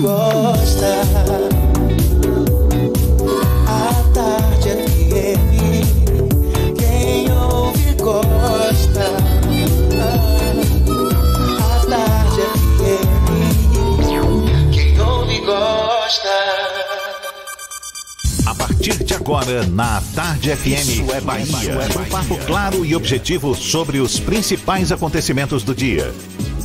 gosta. A tarde é quem ouve gosta. A tarde é quem ouve gosta. A partir de agora, na Tarde FM, é Bahia. Um papo claro e objetivo sobre os principais acontecimentos do dia.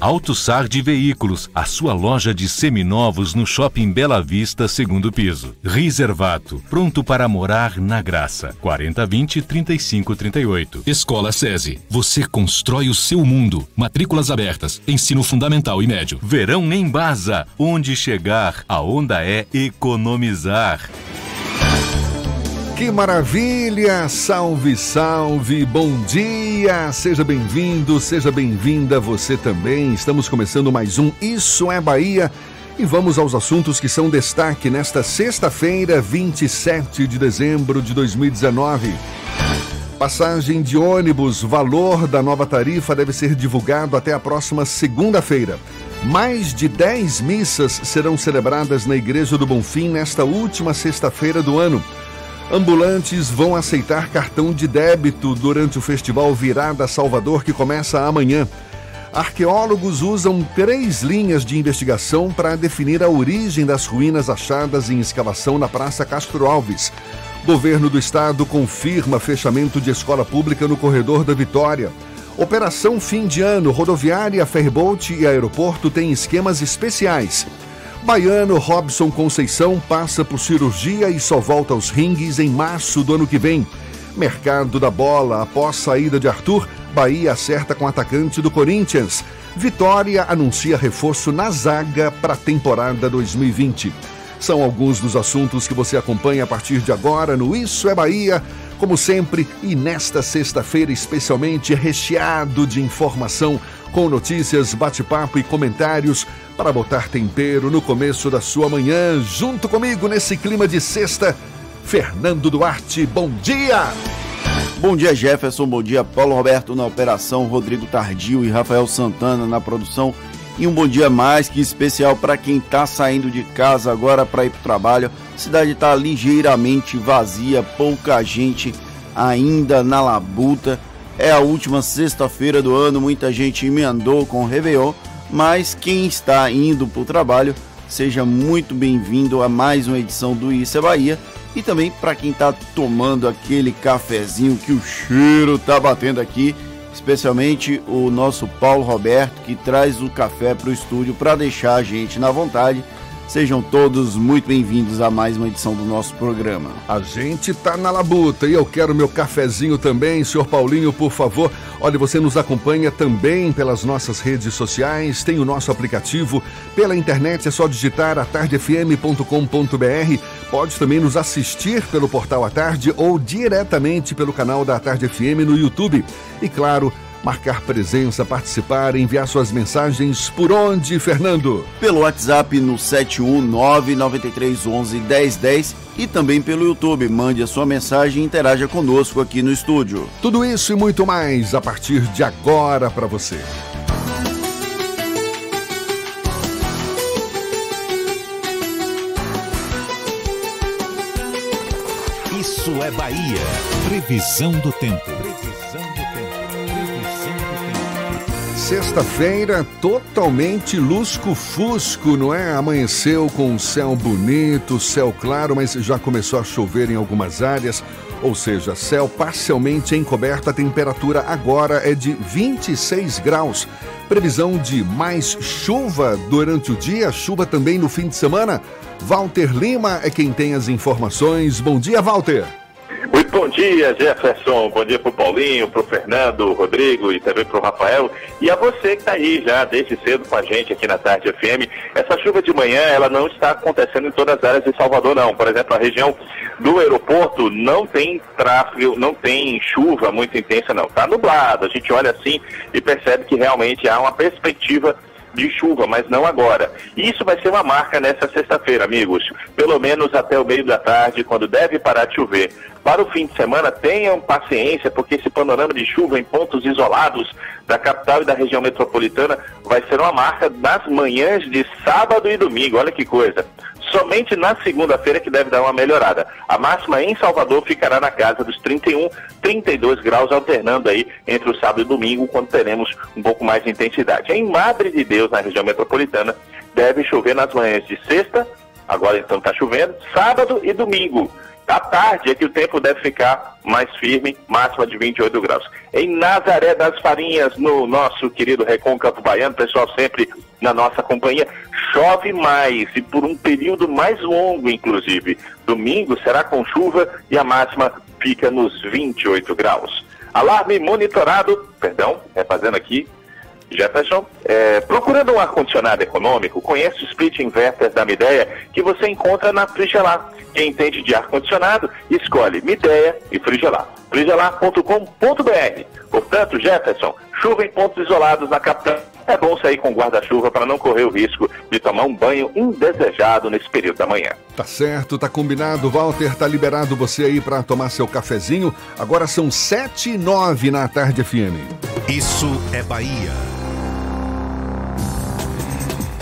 AutoSar de Veículos, a sua loja de seminovos no Shopping Bela Vista, segundo piso. Reservato, pronto para morar na graça. 4020-3538. Escola SESI, você constrói o seu mundo. Matrículas abertas, ensino fundamental e médio. Verão em Baza, onde chegar, a onda é economizar. Que maravilha! Salve, salve! Bom dia! Seja bem-vindo, seja bem-vinda você também. Estamos começando mais um Isso é Bahia e vamos aos assuntos que são destaque nesta sexta-feira, 27 de dezembro de 2019. Passagem de ônibus, valor da nova tarifa deve ser divulgado até a próxima segunda-feira. Mais de 10 missas serão celebradas na Igreja do Bonfim nesta última sexta-feira do ano. Ambulantes vão aceitar cartão de débito durante o festival Virada Salvador, que começa amanhã. Arqueólogos usam três linhas de investigação para definir a origem das ruínas achadas em escavação na Praça Castro Alves. Governo do Estado confirma fechamento de escola pública no corredor da Vitória. Operação Fim de Ano, rodoviária, ferryboat e aeroporto têm esquemas especiais. Baiano Robson Conceição passa por cirurgia e só volta aos ringues em março do ano que vem. Mercado da bola, após saída de Arthur, Bahia acerta com atacante do Corinthians. Vitória anuncia reforço na zaga para a temporada 2020. São alguns dos assuntos que você acompanha a partir de agora no Isso é Bahia, como sempre, e nesta sexta-feira especialmente recheado de informação, com notícias, bate-papo e comentários para botar tempero no começo da sua manhã, junto comigo nesse clima de sexta. Fernando Duarte, bom dia! Bom dia, Jefferson. Bom dia, Paulo Roberto na operação, Rodrigo Tardio e Rafael Santana na produção. E um bom dia mais que especial para quem está saindo de casa agora para ir para o trabalho. A cidade está ligeiramente vazia, pouca gente ainda na labuta. É a última sexta-feira do ano, muita gente emendou com o Réveillon mas quem está indo para o trabalho, seja muito bem-vindo a mais uma edição do Isso é Bahia. E também para quem está tomando aquele cafezinho que o cheiro tá batendo aqui, especialmente o nosso Paulo Roberto, que traz o café para o estúdio para deixar a gente na vontade Sejam todos muito bem-vindos a mais uma edição do nosso programa. A gente tá na labuta e eu quero meu cafezinho também, senhor Paulinho, por favor. Olha, você nos acompanha também pelas nossas redes sociais, tem o nosso aplicativo. Pela internet é só digitar atardefm.com.br. Pode também nos assistir pelo portal A Tarde ou diretamente pelo canal da Tarde FM no YouTube. E claro, marcar presença, participar, enviar suas mensagens por onde, Fernando? Pelo WhatsApp no 71993111010 e também pelo YouTube. Mande a sua mensagem e interaja conosco aqui no estúdio. Tudo isso e muito mais a partir de agora para você. Isso é Bahia. Previsão do tempo. Sexta-feira totalmente lusco-fusco, não é? Amanheceu com um céu bonito, céu claro, mas já começou a chover em algumas áreas, ou seja, céu parcialmente encoberto. A temperatura agora é de 26 graus. Previsão de mais chuva durante o dia, chuva também no fim de semana. Walter Lima é quem tem as informações. Bom dia, Walter. Bom dia, Jefferson. Bom dia pro Paulinho, pro Fernando, Rodrigo e também pro Rafael. E a você que está aí já desde cedo com a gente aqui na Tarde FM. Essa chuva de manhã, ela não está acontecendo em todas as áreas de Salvador, não. Por exemplo, a região do aeroporto não tem tráfego, não tem chuva muito intensa, não. Está nublado. A gente olha assim e percebe que realmente há uma perspectiva de chuva, mas não agora. Isso vai ser uma marca nessa sexta-feira, amigos. Pelo menos até o meio da tarde, quando deve parar de chover. Para o fim de semana, tenham paciência, porque esse panorama de chuva em pontos isolados da capital e da região metropolitana vai ser uma marca nas manhãs de sábado e domingo. Olha que coisa. Somente na segunda-feira que deve dar uma melhorada. A máxima em Salvador ficará na casa dos 31, 32 graus, alternando aí entre o sábado e domingo, quando teremos um pouco mais de intensidade. Em Madre de Deus, na região metropolitana, deve chover nas manhãs de sexta, agora então está chovendo, sábado e domingo. À tarde é que o tempo deve ficar mais firme, máxima de 28 graus. Em Nazaré das Farinhas, no nosso querido Recôncavo Baiano, pessoal sempre na nossa companhia, chove mais e por um período mais longo, inclusive. Domingo será com chuva e a máxima fica nos 28 graus. Alarme monitorado, perdão, é fazendo aqui, Jefferson, é, procurando um ar-condicionado econômico, conheça o split inverter da Mideia que você encontra na Frigelar. Quem entende de ar-condicionado, escolhe Mideia e Frigelar. frigelar.com.br. Portanto, Jefferson, chuva em pontos isolados na capital. É bom sair com guarda-chuva para não correr o risco de tomar um banho indesejado nesse período da manhã. Tá certo, tá combinado. Walter, tá liberado você aí para tomar seu cafezinho. Agora são sete e nove na tarde FM. Isso é Bahia.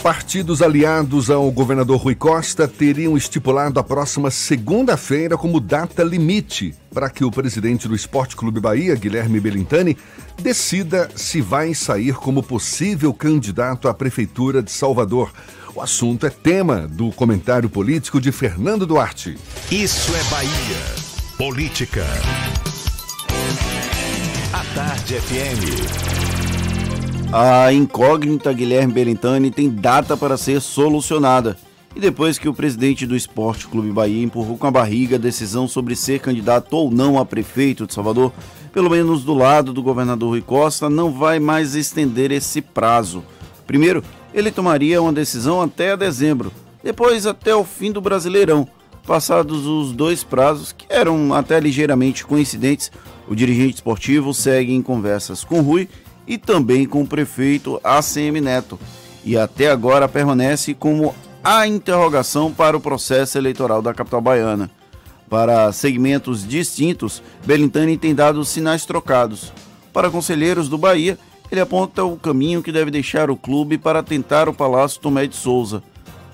Partidos aliados ao governador Rui Costa teriam estipulado a próxima segunda-feira como data limite para que o presidente do Esporte Clube Bahia, Guilherme Belintani, decida se vai sair como possível candidato à Prefeitura de Salvador. O assunto é tema do comentário político de Fernando Duarte. Isso é Bahia. Política. A Tarde FM. A incógnita Guilherme Belintani tem data para ser solucionada. E depois que o presidente do Esporte Clube Bahia empurrou com a barriga a decisão sobre ser candidato ou não a prefeito de Salvador, pelo menos do lado do governador Rui Costa, não vai mais estender esse prazo. Primeiro, ele tomaria uma decisão até dezembro, depois até o fim do Brasileirão. Passados os dois prazos, que eram até ligeiramente coincidentes, o dirigente esportivo segue em conversas com Rui e também com o prefeito ACM Neto, e até agora permanece como a interrogação para o processo eleitoral da capital baiana. Para segmentos distintos, Belintani tem dado sinais trocados. Para conselheiros do Bahia, ele aponta o caminho que deve deixar o clube para tentar o Palácio Tomé de Souza.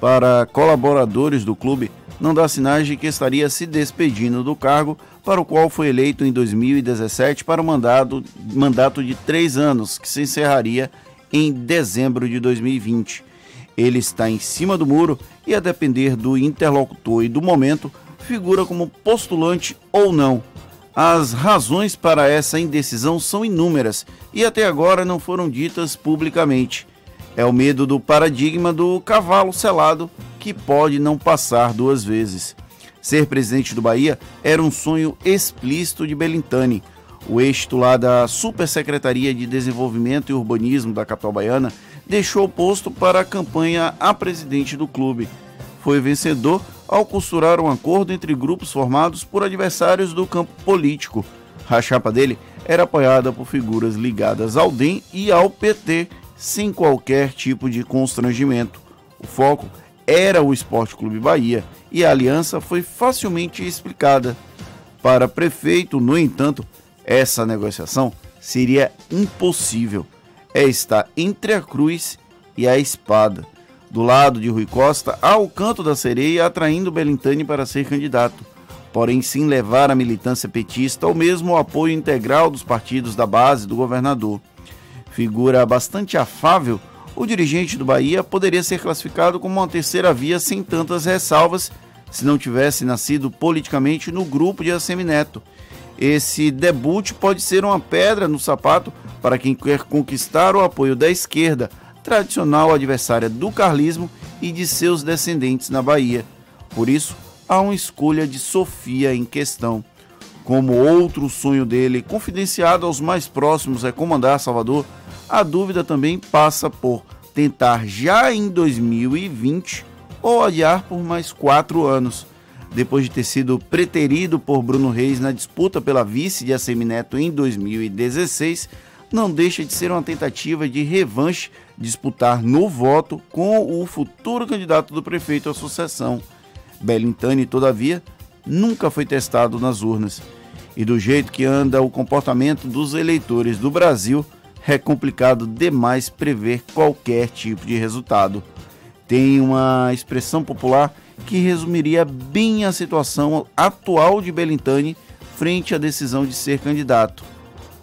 Para colaboradores do clube, não dá sinais de que estaria se despedindo do cargo para o qual foi eleito em 2017 para o mandato, mandato de três anos, que se encerraria em dezembro de 2020. Ele está em cima do muro e, a depender do interlocutor e do momento, figura como postulante ou não. As razões para essa indecisão são inúmeras e até agora não foram ditas publicamente. É o medo do paradigma do cavalo selado que pode não passar duas vezes. Ser presidente do Bahia era um sonho explícito de Belintani. O ex-titular da Supersecretaria de Desenvolvimento e Urbanismo da capital baiana deixou o posto para a campanha a presidente do clube. Foi vencedor ao costurar um acordo entre grupos formados por adversários do campo político. A chapa dele era apoiada por figuras ligadas ao DEM e ao PT, sem qualquer tipo de constrangimento. O foco era o Esporte Clube Bahia e a aliança foi facilmente explicada. Para prefeito, no entanto, essa negociação seria impossível. É estar entre a cruz e a espada. Do lado de Rui Costa, há o canto da sereia atraindo Belintani para ser candidato, porém sem levar a militância petista ou mesmo o apoio integral dos partidos da base do governador. Figura bastante afável o dirigente do Bahia poderia ser classificado como uma terceira via sem tantas ressalvas se não tivesse nascido politicamente no grupo de Assemineto. Esse debut pode ser uma pedra no sapato para quem quer conquistar o apoio da esquerda, tradicional adversária do carlismo e de seus descendentes na Bahia. Por isso, há uma escolha de Sofia em questão. Como outro sonho dele, confidenciado aos mais próximos, é comandar Salvador, a dúvida também passa por tentar já em 2020 ou adiar por mais quatro anos. Depois de ter sido preterido por Bruno Reis na disputa pela vice de Assemineto em 2016, não deixa de ser uma tentativa de revanche disputar no voto com o futuro candidato do prefeito à sucessão. Belintani, todavia, nunca foi testado nas urnas. E do jeito que anda o comportamento dos eleitores do Brasil, é complicado demais prever qualquer tipo de resultado. Tem uma expressão popular que resumiria bem a situação atual de Belintani frente à decisão de ser candidato.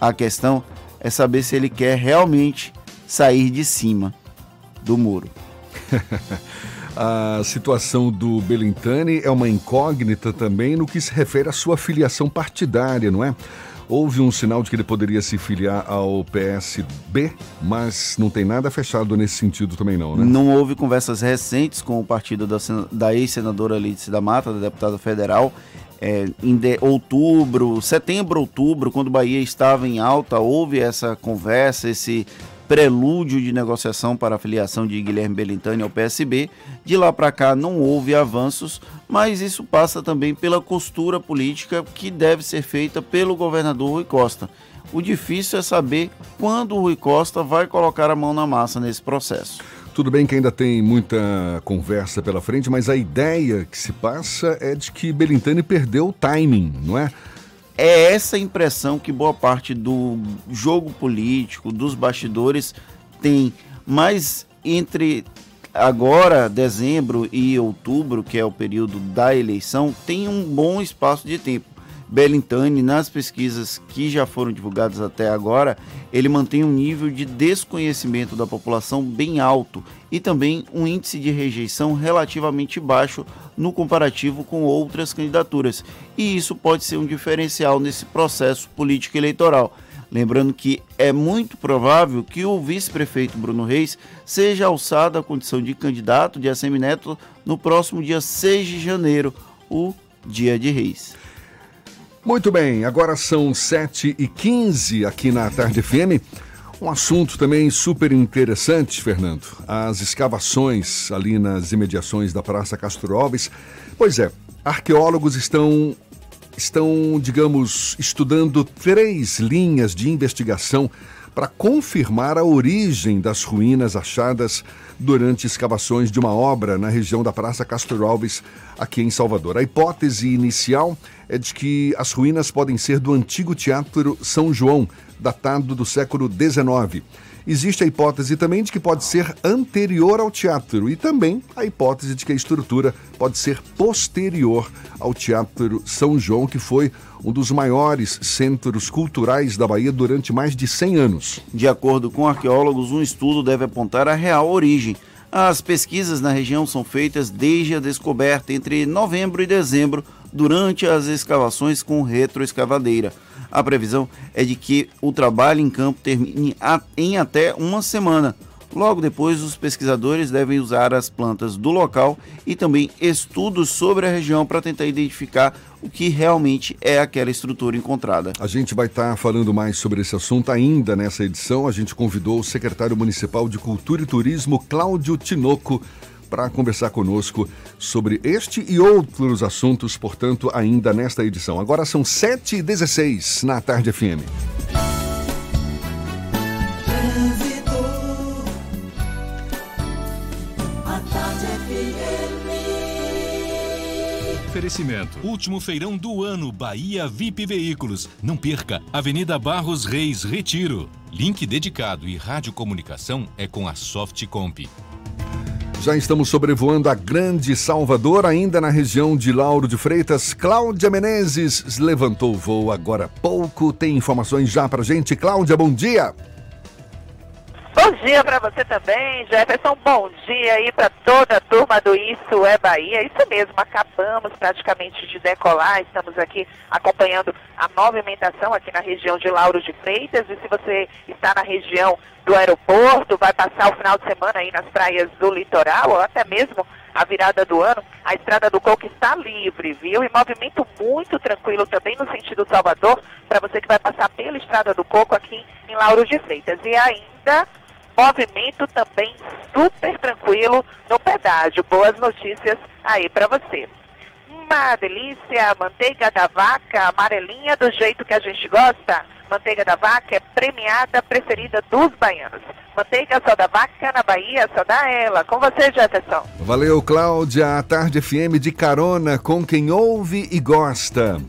A questão é saber se ele quer realmente sair de cima do muro. A situação do Belintani é uma incógnita também no que se refere à sua filiação partidária, não é? Houve um sinal de que ele poderia se filiar ao PSB, mas não tem nada fechado nesse sentido também não, né? Não houve conversas recentes com o partido da, da ex-senadora Lídice da Mata, da deputada federal, é, em de, outubro, setembro, outubro, quando Bahia estava em alta, houve essa conversa, esse prelúdio de negociação para a filiação de Guilherme Belintani ao PSB. De lá para cá não houve avanços, mas isso passa também pela costura política que deve ser feita pelo governador Rui Costa. O difícil é saber quando o Rui Costa vai colocar a mão na massa nesse processo. Tudo bem que ainda tem muita conversa pela frente, mas a ideia que se passa é de que Belintani perdeu o timing, não é? É essa impressão que boa parte do jogo político, dos bastidores, tem. Mas entre agora, dezembro e outubro, que é o período da eleição, tem um bom espaço de tempo. Belintani, nas pesquisas que já foram divulgadas até agora, ele mantém um nível de desconhecimento da população bem alto e também um índice de rejeição relativamente baixo no comparativo com outras candidaturas. E isso pode ser um diferencial nesse processo político eleitoral. Lembrando que é muito provável que o vice-prefeito Bruno Reis seja alçado à condição de candidato de Assemineto no próximo dia 6 de janeiro, o dia de Reis. Muito bem, agora são 7h15 aqui na Tarde FM. Um assunto também super interessante, Fernando. As escavações ali nas imediações da Praça Castro Alves. Pois é, arqueólogos estão, estão, digamos, estudando três linhas de investigação para confirmar a origem das ruínas achadas durante escavações de uma obra na região da Praça Castro Alves, aqui em Salvador. A hipótese inicial é de que as ruínas podem ser do antigo Teatro São João, datado do século XIX. Existe a hipótese também de que pode ser anterior ao teatro e também a hipótese de que a estrutura pode ser posterior ao Teatro São João, que foi um dos maiores centros culturais da Bahia durante mais de 100 anos. De acordo com arqueólogos, um estudo deve apontar a real origem. As pesquisas na região são feitas desde a descoberta entre novembro e dezembro, durante as escavações com retroescavadeira. A previsão é de que o trabalho em campo termine em até uma semana. Logo depois, os pesquisadores devem usar as plantas do local e também estudos sobre a região para tentar identificar o que realmente é aquela estrutura encontrada. A gente vai estar tá falando mais sobre esse assunto ainda nessa edição. A gente convidou o secretário municipal de Cultura e Turismo, Cláudio Tinoco, para conversar conosco sobre este e outros assuntos, portanto, ainda nesta edição. Agora são 7h16 na Tarde FM. Oferecimento. Último feirão do ano, Bahia VIP Veículos. Não perca, Avenida Barros Reis, Retiro. Link dedicado e radiocomunicação é com a Softcomp. Já estamos sobrevoando a Grande Salvador, ainda na região de Lauro de Freitas. Cláudia Menezes levantou o voo agora há pouco. Tem informações já pra gente. Cláudia, bom dia! Bom dia para você também, Jefferson. Bom dia aí para toda a turma do Isso é Bahia. Isso mesmo, acabamos praticamente de decolar. Estamos aqui acompanhando a movimentação aqui na região de Lauro de Freitas. E se você está na região do aeroporto, vai passar o final de semana aí nas praias do litoral, ou até mesmo a virada do ano, a estrada do Coco está livre, viu? E movimento muito tranquilo também no sentido Salvador, para você que vai passar pela estrada do Coco aqui em Lauro de Freitas. E ainda movimento também super tranquilo no pedágio. Boas notícias aí para você. Uma delícia, manteiga da vaca amarelinha do jeito que a gente gosta. Manteiga da vaca é premiada, preferida dos baianos. manteiga, só da vaca na Bahia, só dá ela. Com você, Jefferson. Valeu, Cláudia. A Tarde FM de carona com quem ouve e gosta.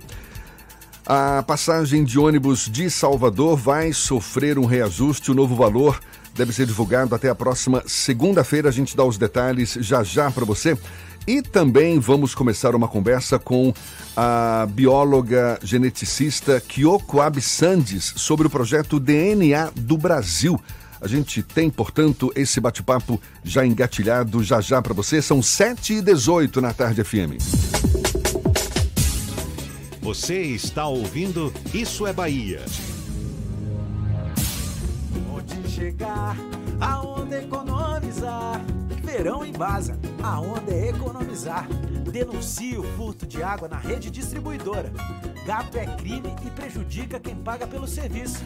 A passagem de ônibus de Salvador vai sofrer um reajuste. O novo valor deve ser divulgado até a próxima segunda-feira. A gente dá os detalhes já já para você. E também vamos começar uma conversa com a bióloga geneticista Kyoko Absandes sobre o projeto DNA do Brasil. A gente tem, portanto, esse bate-papo já engatilhado já já para você. São 7 e 18 na tarde FM. Você está ouvindo Isso é Bahia. Chegar, aonde economizar. Verão em Baza, a onda é economizar. Denuncie o furto de água na rede distribuidora. Gato é crime e prejudica quem paga pelo serviço.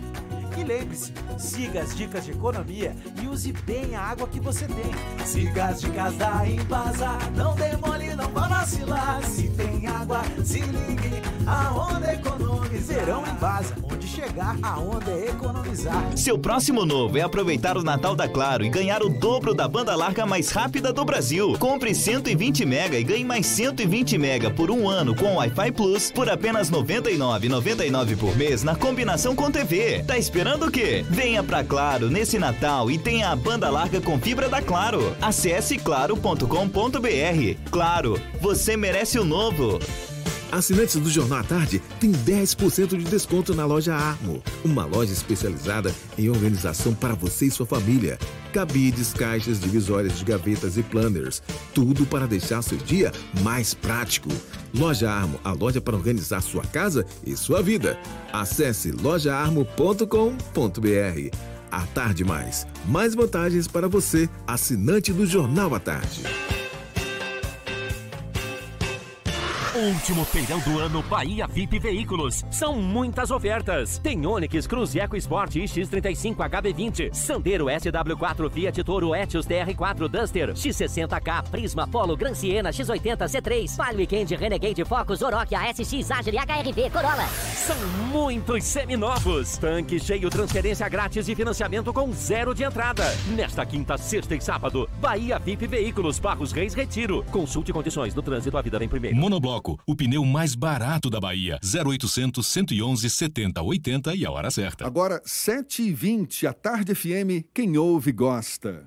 E lembre-se, siga as dicas de economia e use bem a água que você tem. Siga as dicas da Embasa, não demole, não vá vacilar. Se tem água, se ligue, a onda economiza. Verão Embasa, onde chegar, a onda é economizar. Seu próximo novo é aproveitar o Natal da Claro e ganhar o dobro da banda larga mais rápida do Brasil. Compre 120 mega e ganhe mais 120 mega por um ano com Wi-Fi Plus por apenas R$ 99,99 por mês na combinação com TV. Tá esperando o quê? Venha pra Claro nesse Natal e tenha a banda larga com fibra da Claro. Acesse claro.com.br. Claro, você merece o novo. Assinantes do Jornal à Tarde têm 10% de desconto na loja Armo, uma loja especializada em organização para você e sua família. Cabides, caixas, divisórias de gavetas e planners, tudo para deixar seu dia mais prático. Loja Armo, a loja para organizar sua casa e sua vida. Acesse lojaarmo.com.br. À Tarde Mais, mais vantagens para você, assinante do Jornal à Tarde. Último feirão do ano Bahia VIP Veículos. São muitas ofertas. Tem Onix, Cruz Eco Sport X35 HB20, Sandero SW4, Fiat Toro Etios TR4 Duster, X60K, Prisma Polo, Gran Siena, X80 C3, Palio Weekend, Renegade Focus, Oroch, ASX, Agile, HRV, Corolla. São muitos seminovos. Tanque cheio, transferência grátis e financiamento com zero de entrada. Nesta quinta, sexta e sábado, Bahia VIP Veículos, Barros Reis Retiro. Consulte condições do trânsito, a vida vem primeiro. Monobloco o pneu mais barato da Bahia. 0800 111 70 80 e a hora certa. Agora, 7h20, a Tarde FM, quem ouve gosta.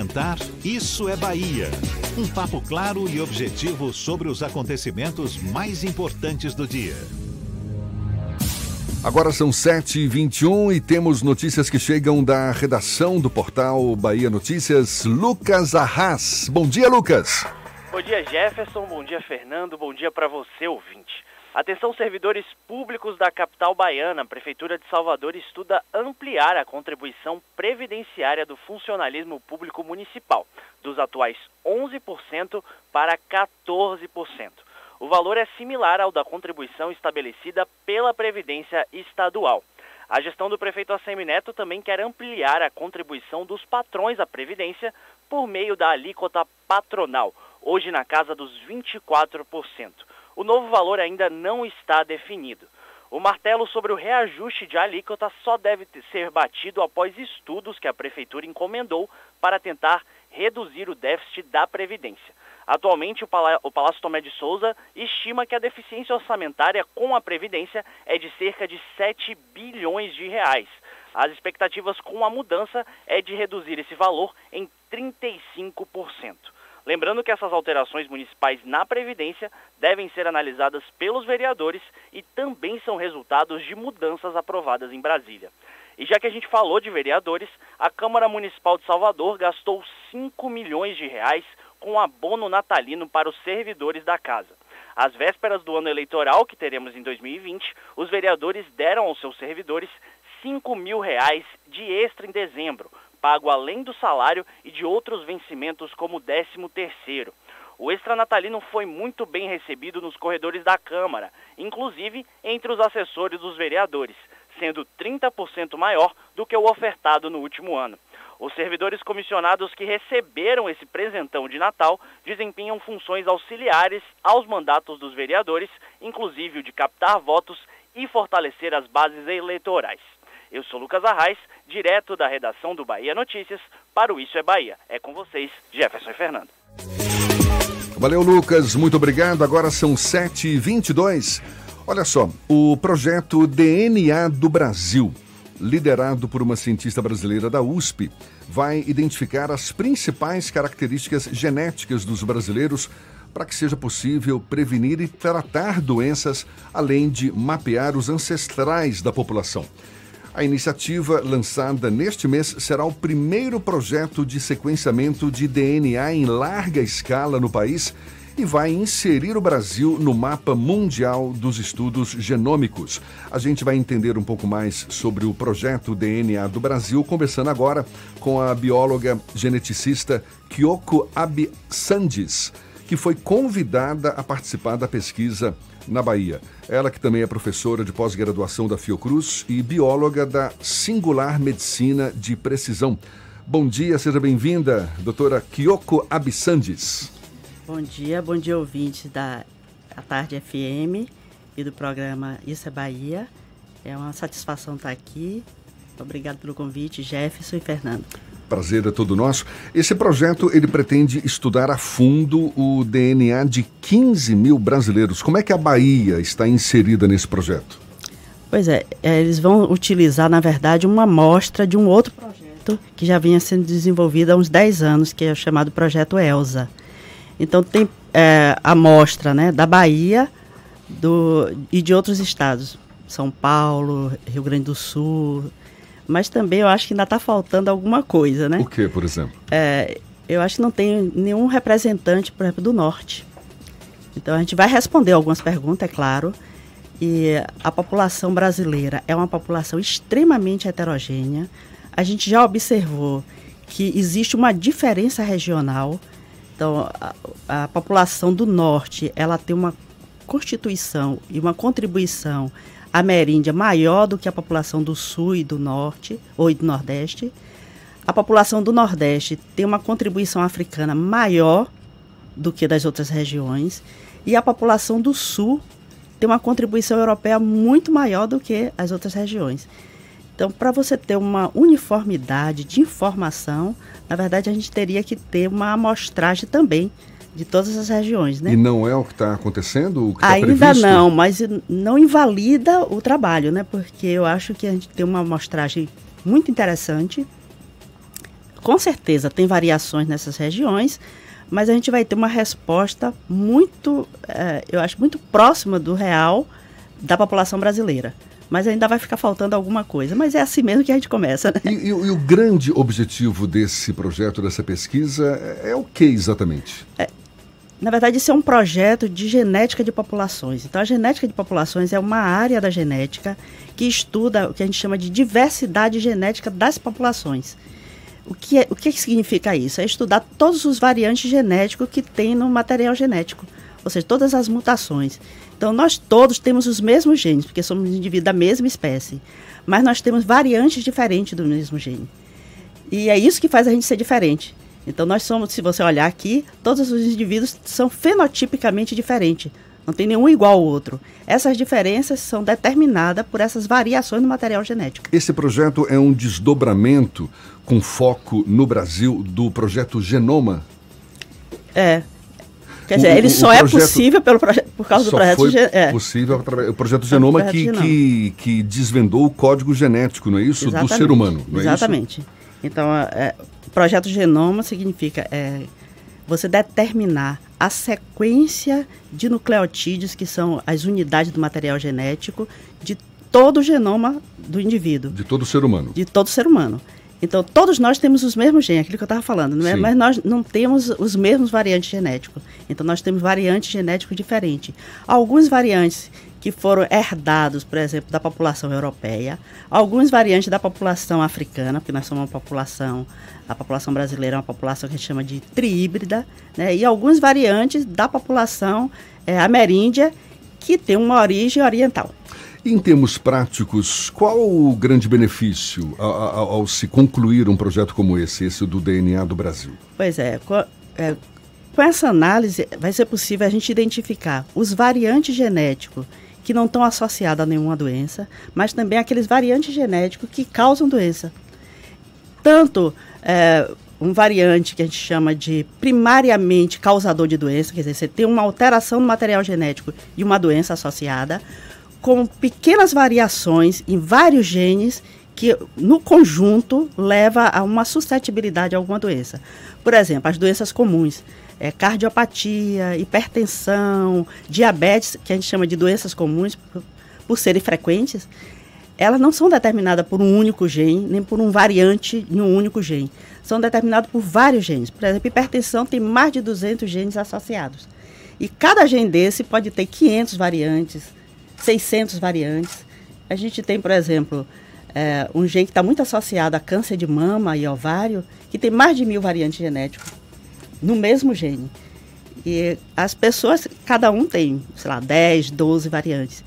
apresentar Isso é Bahia. Um papo claro e objetivo sobre os acontecimentos mais importantes do dia. Agora são 7h21 e temos notícias que chegam da redação do portal Bahia Notícias. Lucas Arras. Bom dia, Lucas. Bom dia, Jefferson. Bom dia, Fernando. Bom dia para você, ouvinte. Atenção, servidores públicos da capital baiana. A Prefeitura de Salvador estuda ampliar a contribuição previdenciária do funcionalismo público municipal, dos atuais 11% para 14%. O valor é similar ao da contribuição estabelecida pela Previdência Estadual. A gestão do prefeito Assemineto também quer ampliar a contribuição dos patrões à Previdência por meio da alíquota patronal, hoje na casa dos 24%. O novo valor ainda não está definido. O martelo sobre o reajuste de alíquota só deve ser batido após estudos que a Prefeitura encomendou para tentar reduzir o déficit da Previdência. Atualmente, o, Palácio Tomé de Souza estima que a deficiência orçamentária com a Previdência é de cerca de 7 bilhões de reais. As expectativas com a mudança é de reduzir esse valor em 35%. Lembrando que essas alterações municipais na Previdência devem ser analisadas pelos vereadores e também são resultados de mudanças aprovadas em Brasília. E já que a gente falou de vereadores, a Câmara Municipal de Salvador gastou 5 milhões de reais com abono natalino para os servidores da casa. Às vésperas do ano eleitoral que teremos em 2020, os vereadores deram aos seus servidores 5 mil reais de extra em dezembro, pago além do salário e de outros vencimentos como o 13 terceiro. O extra natalino foi muito bem recebido nos corredores da Câmara, inclusive entre os assessores dos vereadores, sendo 30% maior do que o ofertado no último ano. Os servidores comissionados que receberam esse presentão de Natal desempenham funções auxiliares aos mandatos dos vereadores, inclusive o de captar votos e fortalecer as bases eleitorais. Eu sou Lucas Arraes, direto da redação do Bahia Notícias, para o Isso é Bahia. É com vocês, Jefferson e Fernando. Valeu, Lucas. Muito obrigado. Agora são 7h22. Olha só, o projeto DNA do Brasil, liderado por uma cientista brasileira da USP, vai identificar as principais características genéticas dos brasileiros para que seja possível prevenir e tratar doenças, além de mapear os ancestrais da população. A iniciativa, lançada neste mês, será o primeiro projeto de sequenciamento de DNA em larga escala no país e vai inserir o Brasil no mapa mundial dos estudos genômicos. A gente vai entender um pouco mais sobre o projeto DNA do Brasil, conversando agora com a bióloga geneticista Kyoko Absandes que foi convidada a participar da pesquisa na Bahia. Ela que também é professora de pós-graduação da Fiocruz e bióloga da Singular Medicina de Precisão. Bom dia, seja bem-vinda, doutora Kyoko Absandes. Bom dia, bom dia ouvintes da a Tarde FM e do programa Isso é Bahia. É uma satisfação estar aqui. Obrigado pelo convite, Jefferson e Fernando prazer é todo nosso. Esse projeto ele pretende estudar a fundo o DNA de 15 mil brasileiros. Como é que a Bahia está inserida nesse projeto? Pois é, é eles vão utilizar, na verdade, uma amostra de um outro projeto que já vinha sendo desenvolvido há uns 10 anos, que é o chamado Projeto ELSA. Então, tem é, amostra né, da Bahia do, e de outros estados. São Paulo, Rio Grande do Sul, mas também eu acho que ainda está faltando alguma coisa, né? O que, por exemplo? É, eu acho que não tem nenhum representante, por exemplo, do Norte. Então a gente vai responder algumas perguntas, é claro. E a população brasileira é uma população extremamente heterogênea. A gente já observou que existe uma diferença regional. Então, a, a população do norte, ela tem uma constituição e uma contribuição ameríndia maior do que a população do sul e do norte, ou do nordeste. A população do nordeste tem uma contribuição africana maior do que das outras regiões. E a população do sul tem uma contribuição europeia muito maior do que as outras regiões. Então, para você ter uma uniformidade de informação, na verdade, a gente teria que ter uma amostragem também de todas as regiões, né? E não é o que está acontecendo? O que tá Ainda previsto? não, mas não invalida o trabalho, né? Porque eu acho que a gente tem uma amostragem muito interessante. Com certeza tem variações nessas regiões, mas a gente vai ter uma resposta muito, é, eu acho, muito próxima do real da população brasileira mas ainda vai ficar faltando alguma coisa. Mas é assim mesmo que a gente começa, né? E, e, e o grande objetivo desse projeto, dessa pesquisa, é, é o que exatamente? É, na verdade, isso é um projeto de genética de populações. Então, a genética de populações é uma área da genética que estuda o que a gente chama de diversidade genética das populações. O que, é, o que significa isso? É estudar todos os variantes genéticos que tem no material genético, ou seja, todas as mutações. Então, nós todos temos os mesmos genes, porque somos indivíduos da mesma espécie, mas nós temos variantes diferentes do mesmo gene. E é isso que faz a gente ser diferente. Então nós somos, se você olhar aqui, todos os indivíduos são fenotipicamente diferentes. Não tem nenhum igual ao outro. Essas diferenças são determinadas por essas variações no material genético. Esse projeto é um desdobramento com foco no Brasil do projeto Genoma? É. Quer dizer, o, ele só é possível pelo por causa do projeto Genoma. É possível através o projeto Genoma, projeto que, Genoma. Que, que desvendou o código genético, não é isso? Exatamente. Do ser humano, não é Exatamente. Isso? Então, é, projeto genoma significa é, você determinar a sequência de nucleotídeos, que são as unidades do material genético, de todo o genoma do indivíduo. De todo ser humano. De todo ser humano. Então, todos nós temos os mesmos genes, aquilo que eu estava falando, não é? mas nós não temos os mesmos variantes genéticos. Então, nós temos variantes genéticos diferentes. Alguns variantes que foram herdados, por exemplo, da população europeia, alguns variantes da população africana, porque nós somos uma população, a população brasileira é uma população que a gente chama de triíbrida, né? e alguns variantes da população é, ameríndia, que tem uma origem oriental. Em termos práticos, qual o grande benefício ao, ao, ao, se concluir um projeto como esse, esse do DNA do Brasil? Pois é, com, é, com essa análise vai ser possível a gente identificar os variantes genéticos que não estão associados a nenhuma doença, mas também aqueles variantes genéticos que causam doença. Tanto é, um variante que a gente chama de primariamente causador de doença, quer dizer, você tem uma alteração no material genético e uma doença associada, com pequenas variações em vários genes que, no conjunto, leva a uma suscetibilidade a alguma doença. Por exemplo, as doenças comuns, é, cardiopatia, hipertensão, diabetes, que a gente chama de doenças comuns, por, por serem frequentes, elas não são determinadas por um único gene, nem por um variante em um único gene. São determinadas por vários genes. Por exemplo, hipertensão tem mais de 200 genes associados. E cada gene desse pode ter 500 variantes, 600 variantes. A gente tem, por exemplo, é, um gene que está muito associado a câncer de mama e ovário, que tem mais de mil variantes genéticos no mesmo gene. E as pessoas, cada um tem, sei lá, 10, 12 variantes.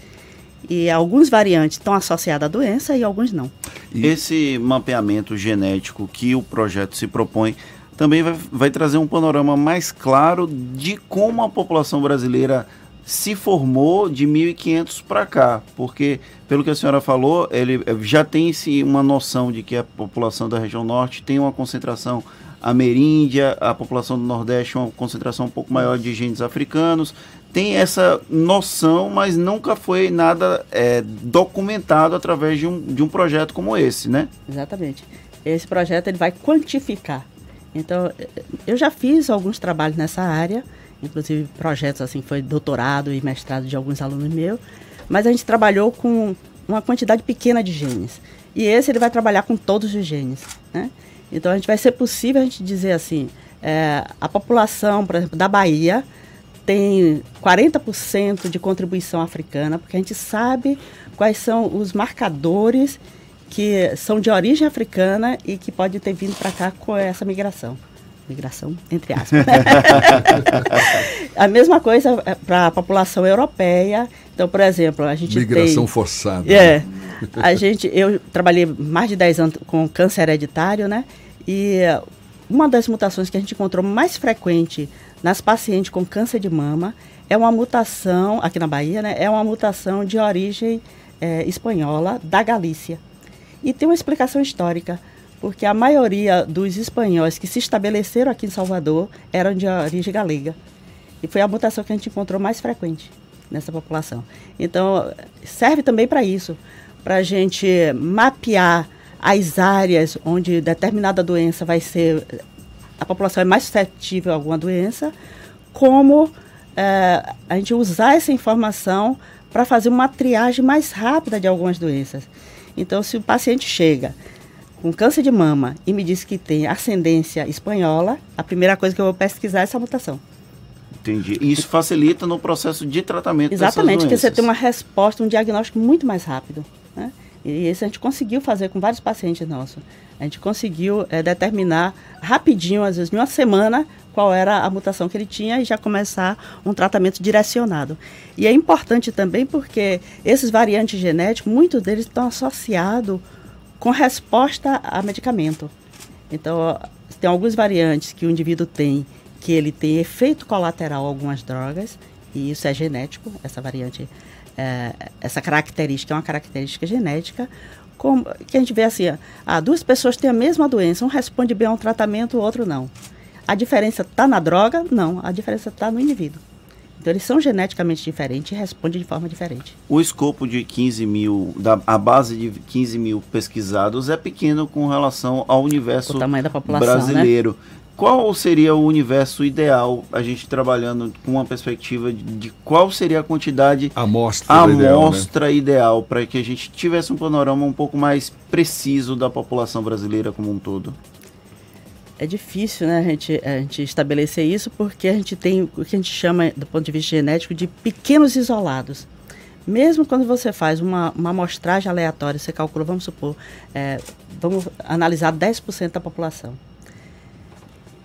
E alguns variantes estão associados à doença e alguns não. Esse mapeamento genético que o projeto se propõe também vai, vai trazer um panorama mais claro de como a população brasileira se formou de 1500 para cá, porque pelo que a senhora falou, ele já tem se uma noção de que a população da região norte tem uma concentração ameríndia, a população do Nordeste uma concentração um pouco maior de genes africanos, tem essa noção, mas nunca foi nada é, documentado através de um, de um projeto como esse, né? Exatamente. Esse projeto ele vai quantificar. Então, eu já fiz alguns trabalhos nessa área, inclusive projetos assim, foi doutorado e mestrado de alguns alunos meus, mas a gente trabalhou com uma quantidade pequena de genes. E esse ele vai trabalhar com todos os genes, né? Então a gente vai ser possível a gente dizer assim, é, a população, por exemplo, da Bahia tem 40% de contribuição africana, porque a gente sabe quais são os marcadores que são de origem africana e que pode ter vindo para cá com essa migração migração entre aspas. a mesma coisa é, para a população europeia. Então, por exemplo, a gente migração tem, forçada. É. A gente, eu trabalhei mais de 10 anos com câncer hereditário, né? E uma das mutações que a gente encontrou mais frequente nas pacientes com câncer de mama é uma mutação, aqui na Bahia, né? É uma mutação de origem é, espanhola da Galícia. E tem uma explicação histórica porque a maioria dos espanhóis que se estabeleceram aqui em Salvador eram de origem galega. E foi a mutação que a gente encontrou mais frequente nessa população. Então, serve também para isso, para a gente mapear as áreas onde determinada doença vai ser. A população é mais suscetível a alguma doença, como é, a gente usar essa informação para fazer uma triagem mais rápida de algumas doenças. Então, se o paciente chega com câncer de mama e me diz que tem ascendência espanhola, a primeira coisa que eu vou pesquisar é essa mutação. Entendi. E isso facilita no processo de tratamento Exatamente, porque você tem uma resposta, um diagnóstico muito mais rápido. Né? E isso a gente conseguiu fazer com vários pacientes nossos. A gente conseguiu é, determinar rapidinho, às vezes em uma semana, qual era a mutação que ele tinha e já começar um tratamento direcionado. E é importante também porque esses variantes genéticos, muitos deles estão associados com resposta a medicamento. Então, tem algumas variantes que o indivíduo tem que ele tem efeito colateral a algumas drogas, e isso é genético, essa variante, é, essa característica é uma característica genética, como, que a gente vê assim, ah, duas pessoas têm a mesma doença, um responde bem a um tratamento, o outro não. A diferença está na droga? Não, a diferença está no indivíduo. Então, eles são geneticamente diferentes e respondem de forma diferente. O escopo de 15 mil, da, a base de 15 mil pesquisados é pequeno com relação ao universo né? brasileiro. Né? Qual seria o universo ideal, a gente trabalhando com uma perspectiva de, de qual seria a quantidade, amostra, amostra ideal, né? para que a gente tivesse um panorama um pouco mais preciso da população brasileira como um todo? É difícil, né, a gente, a gente estabelecer isso porque a gente tem o que a gente chama, do ponto de vista genético, de pequenos isolados. Mesmo quando você faz uma, uma amostragem aleatória, você calcula, vamos supor, é, vamos analisar 10% da população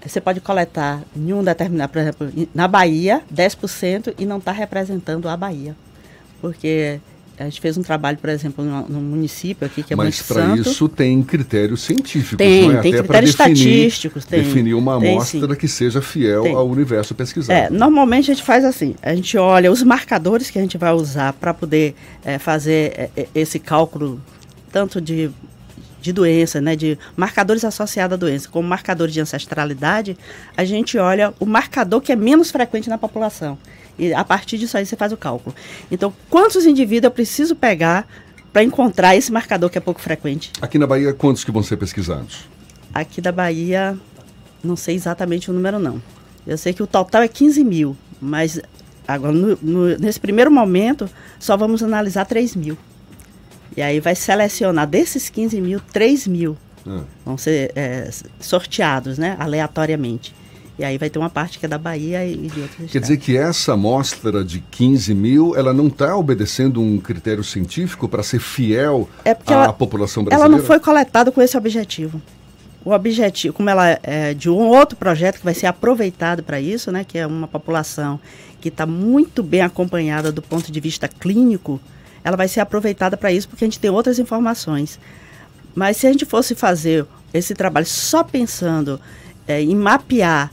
você pode coletar em um determinado, por exemplo, na Bahia, 10% e não está representando a Bahia. Porque a gente fez um trabalho, por exemplo, no, município aqui, que é Mas para isso tem critérios científicos, tem, não é? Tem Até critérios definir, estatísticos. Tem, definir uma tem, amostra sim. que seja fiel tem. ao universo pesquisado. É, normalmente a gente faz assim, a gente olha os marcadores que a gente vai usar para poder é, fazer é, esse cálculo, tanto de de doença, né, de marcadores associados à doença, como marcador de ancestralidade, a gente olha o marcador que é menos frequente na população. E a partir disso aí você faz o cálculo. Então, quantos indivíduos eu preciso pegar para encontrar esse marcador que é pouco frequente? Aqui na Bahia, quantos que vão ser pesquisados? Aqui da Bahia, não sei exatamente o número não. Eu sei que o total é 15 mil, mas agora no, no, nesse primeiro momento só vamos analisar 3 mil. E aí vai selecionar desses 15 mil, 3 mil Ah. vão ser é, sorteados, né, aleatoriamente. E aí vai ter uma parte que é da Bahia e de outros Quer estados. dizer que essa amostra de 15 mil, ela não está obedecendo um critério científico para ser fiel É à ela- população brasileira? Ela não foi coletada com esse objetivo. O objetivo, como ela é de um outro projeto que vai ser aproveitado para isso, né, que é uma população que está muito bem acompanhada do ponto de vista clínico, ela vai ser aproveitada para isso porque a gente tem outras informações. Mas se a gente fosse fazer esse trabalho só pensando é, em mapear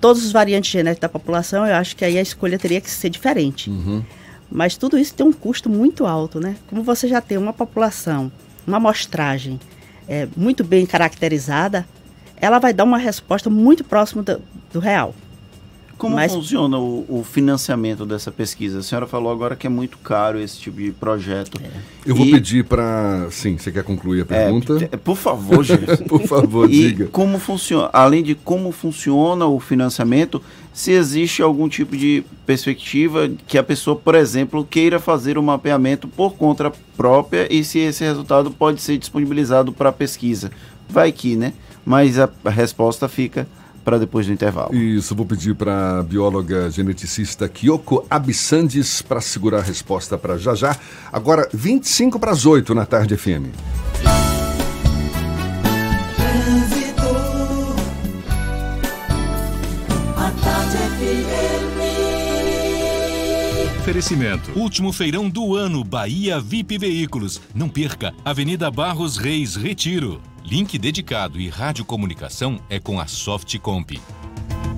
todos os variantes genéticos da população, eu acho que aí a escolha teria que ser diferente. Uhum. Mas tudo isso tem um custo muito alto, né? Como você já tem uma população, uma amostragem é, muito bem caracterizada, ela vai dar uma resposta muito próxima do, do real. Como Mas- funciona o, o financiamento dessa pesquisa? A senhora falou agora que é muito caro esse tipo de projeto. Eu vou E- pedir para... Sim, você quer concluir a pergunta? É, por favor, gente. Por favor, e diga. como funciona, além de como funciona o financiamento, se existe algum tipo de perspectiva que a pessoa, por exemplo, queira fazer o mapeamento por conta própria e se esse resultado pode ser disponibilizado para pesquisa. Vai que, né? Mas a, a resposta fica para depois do intervalo. Isso, vou pedir para a bióloga geneticista Kyoko Abissandes para segurar a resposta para já já. Agora, 25 para as 8 na tarde FM. Oferecimento. Último feirão do ano, Bahia VIP Veículos. Não perca, Avenida Barros Reis, Retiro. Link dedicado e radiocomunicação é com a Softcomp.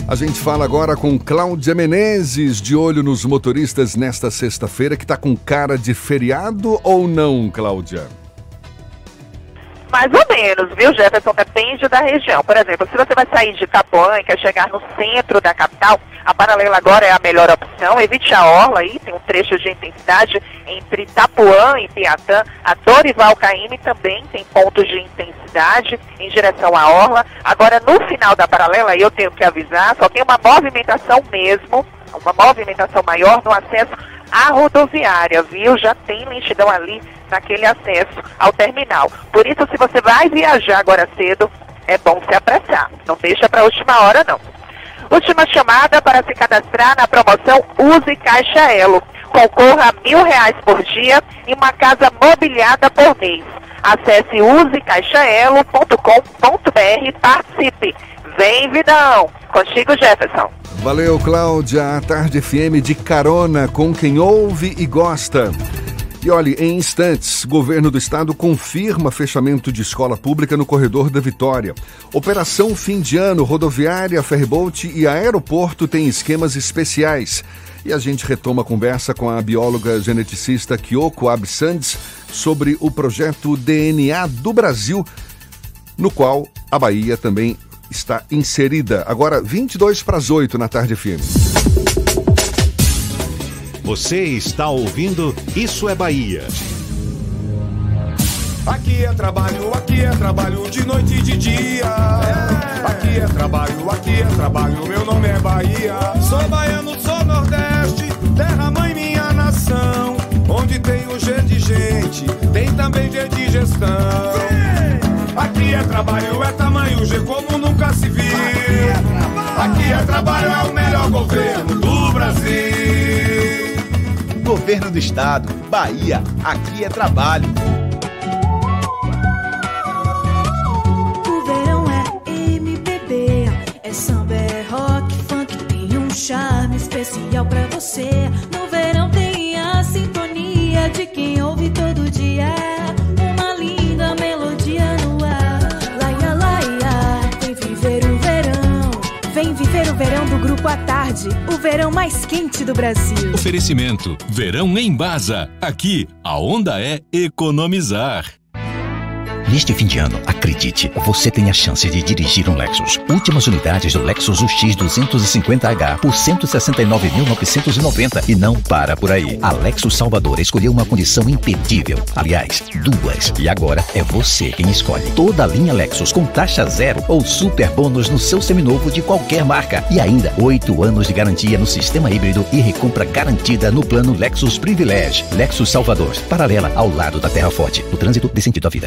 A gente fala agora com Cláudia Menezes, de olho nos motoristas nesta sexta-feira, que está com cara de feriado ou não, Cláudia? Mais ou menos, viu, Jefferson? Depende da região. Por exemplo, se você vai sair de Itapuã e quer chegar no centro da capital, a paralela agora é a melhor opção. Evite a orla aí, tem um trecho de intensidade entre Itapuã e Piatã. A Dorival Caymmi também tem pontos de intensidade em direção à orla. Agora, no final da paralela, eu tenho que avisar, só tem uma movimentação mesmo, uma movimentação maior no acesso à rodoviária, viu? Já tem lentidão ali naquele acesso ao terminal. Por isso, se você vai viajar agora cedo, é bom se apressar. Não deixa para a última hora, não. Última chamada para se cadastrar na promoção Use Caixa Elo. Concorra a mil reais por dia e uma casa mobiliada por mês. Acesse usecaixaelo.com.br e participe. Vem, vidão! Contigo, Jefferson. Valeu, Cláudia. A Tarde FM de carona com quem ouve e gosta. E olhe, em instantes, governo do estado confirma fechamento de escola pública no corredor da Vitória. Operação fim de ano, rodoviária, ferryboat e aeroporto tem esquemas especiais. E a gente retoma a conversa com a bióloga geneticista Kyoko Absandes sobre o projeto DNA do Brasil, no qual a Bahia também está inserida. Agora, 22 para as 8 na tarde FM. Você está ouvindo Isso é Bahia. Aqui é trabalho, aqui é trabalho de noite e de dia. Aqui é trabalho, aqui é trabalho, meu nome é Bahia. Sou baiano, sou nordeste, terra mãe minha nação. Onde tem o G de gente, tem também G de gestão. Aqui é trabalho, é tamanho G como nunca se viu. Aqui é trabalho, é o melhor governo do Brasil. Governo do Estado, Bahia, aqui é trabalho. O verão é MPB, é samba, é rock, funk, tem um charme especial pra você. No verão tem a sintonia de quem ouve todo dia. 5 à tarde, o verão mais quente do Brasil. Oferecimento: Verão em Baza. Aqui, a onda é economizar. Neste fim de ano, acredite, você tem a chance de dirigir um Lexus. Últimas unidades do Lexus UX 250H por 169.990 e não para por aí. A Lexus Salvador escolheu uma condição imperdível. Aliás, duas. E agora é você quem escolhe. Toda a linha Lexus com taxa zero ou super bônus no seu seminovo de qualquer marca. E ainda, oito anos de garantia no sistema híbrido e recompra garantida no plano Lexus Privilege. Lexus Salvador, paralela ao lado da Terra Forte. O trânsito dê sentido à vida.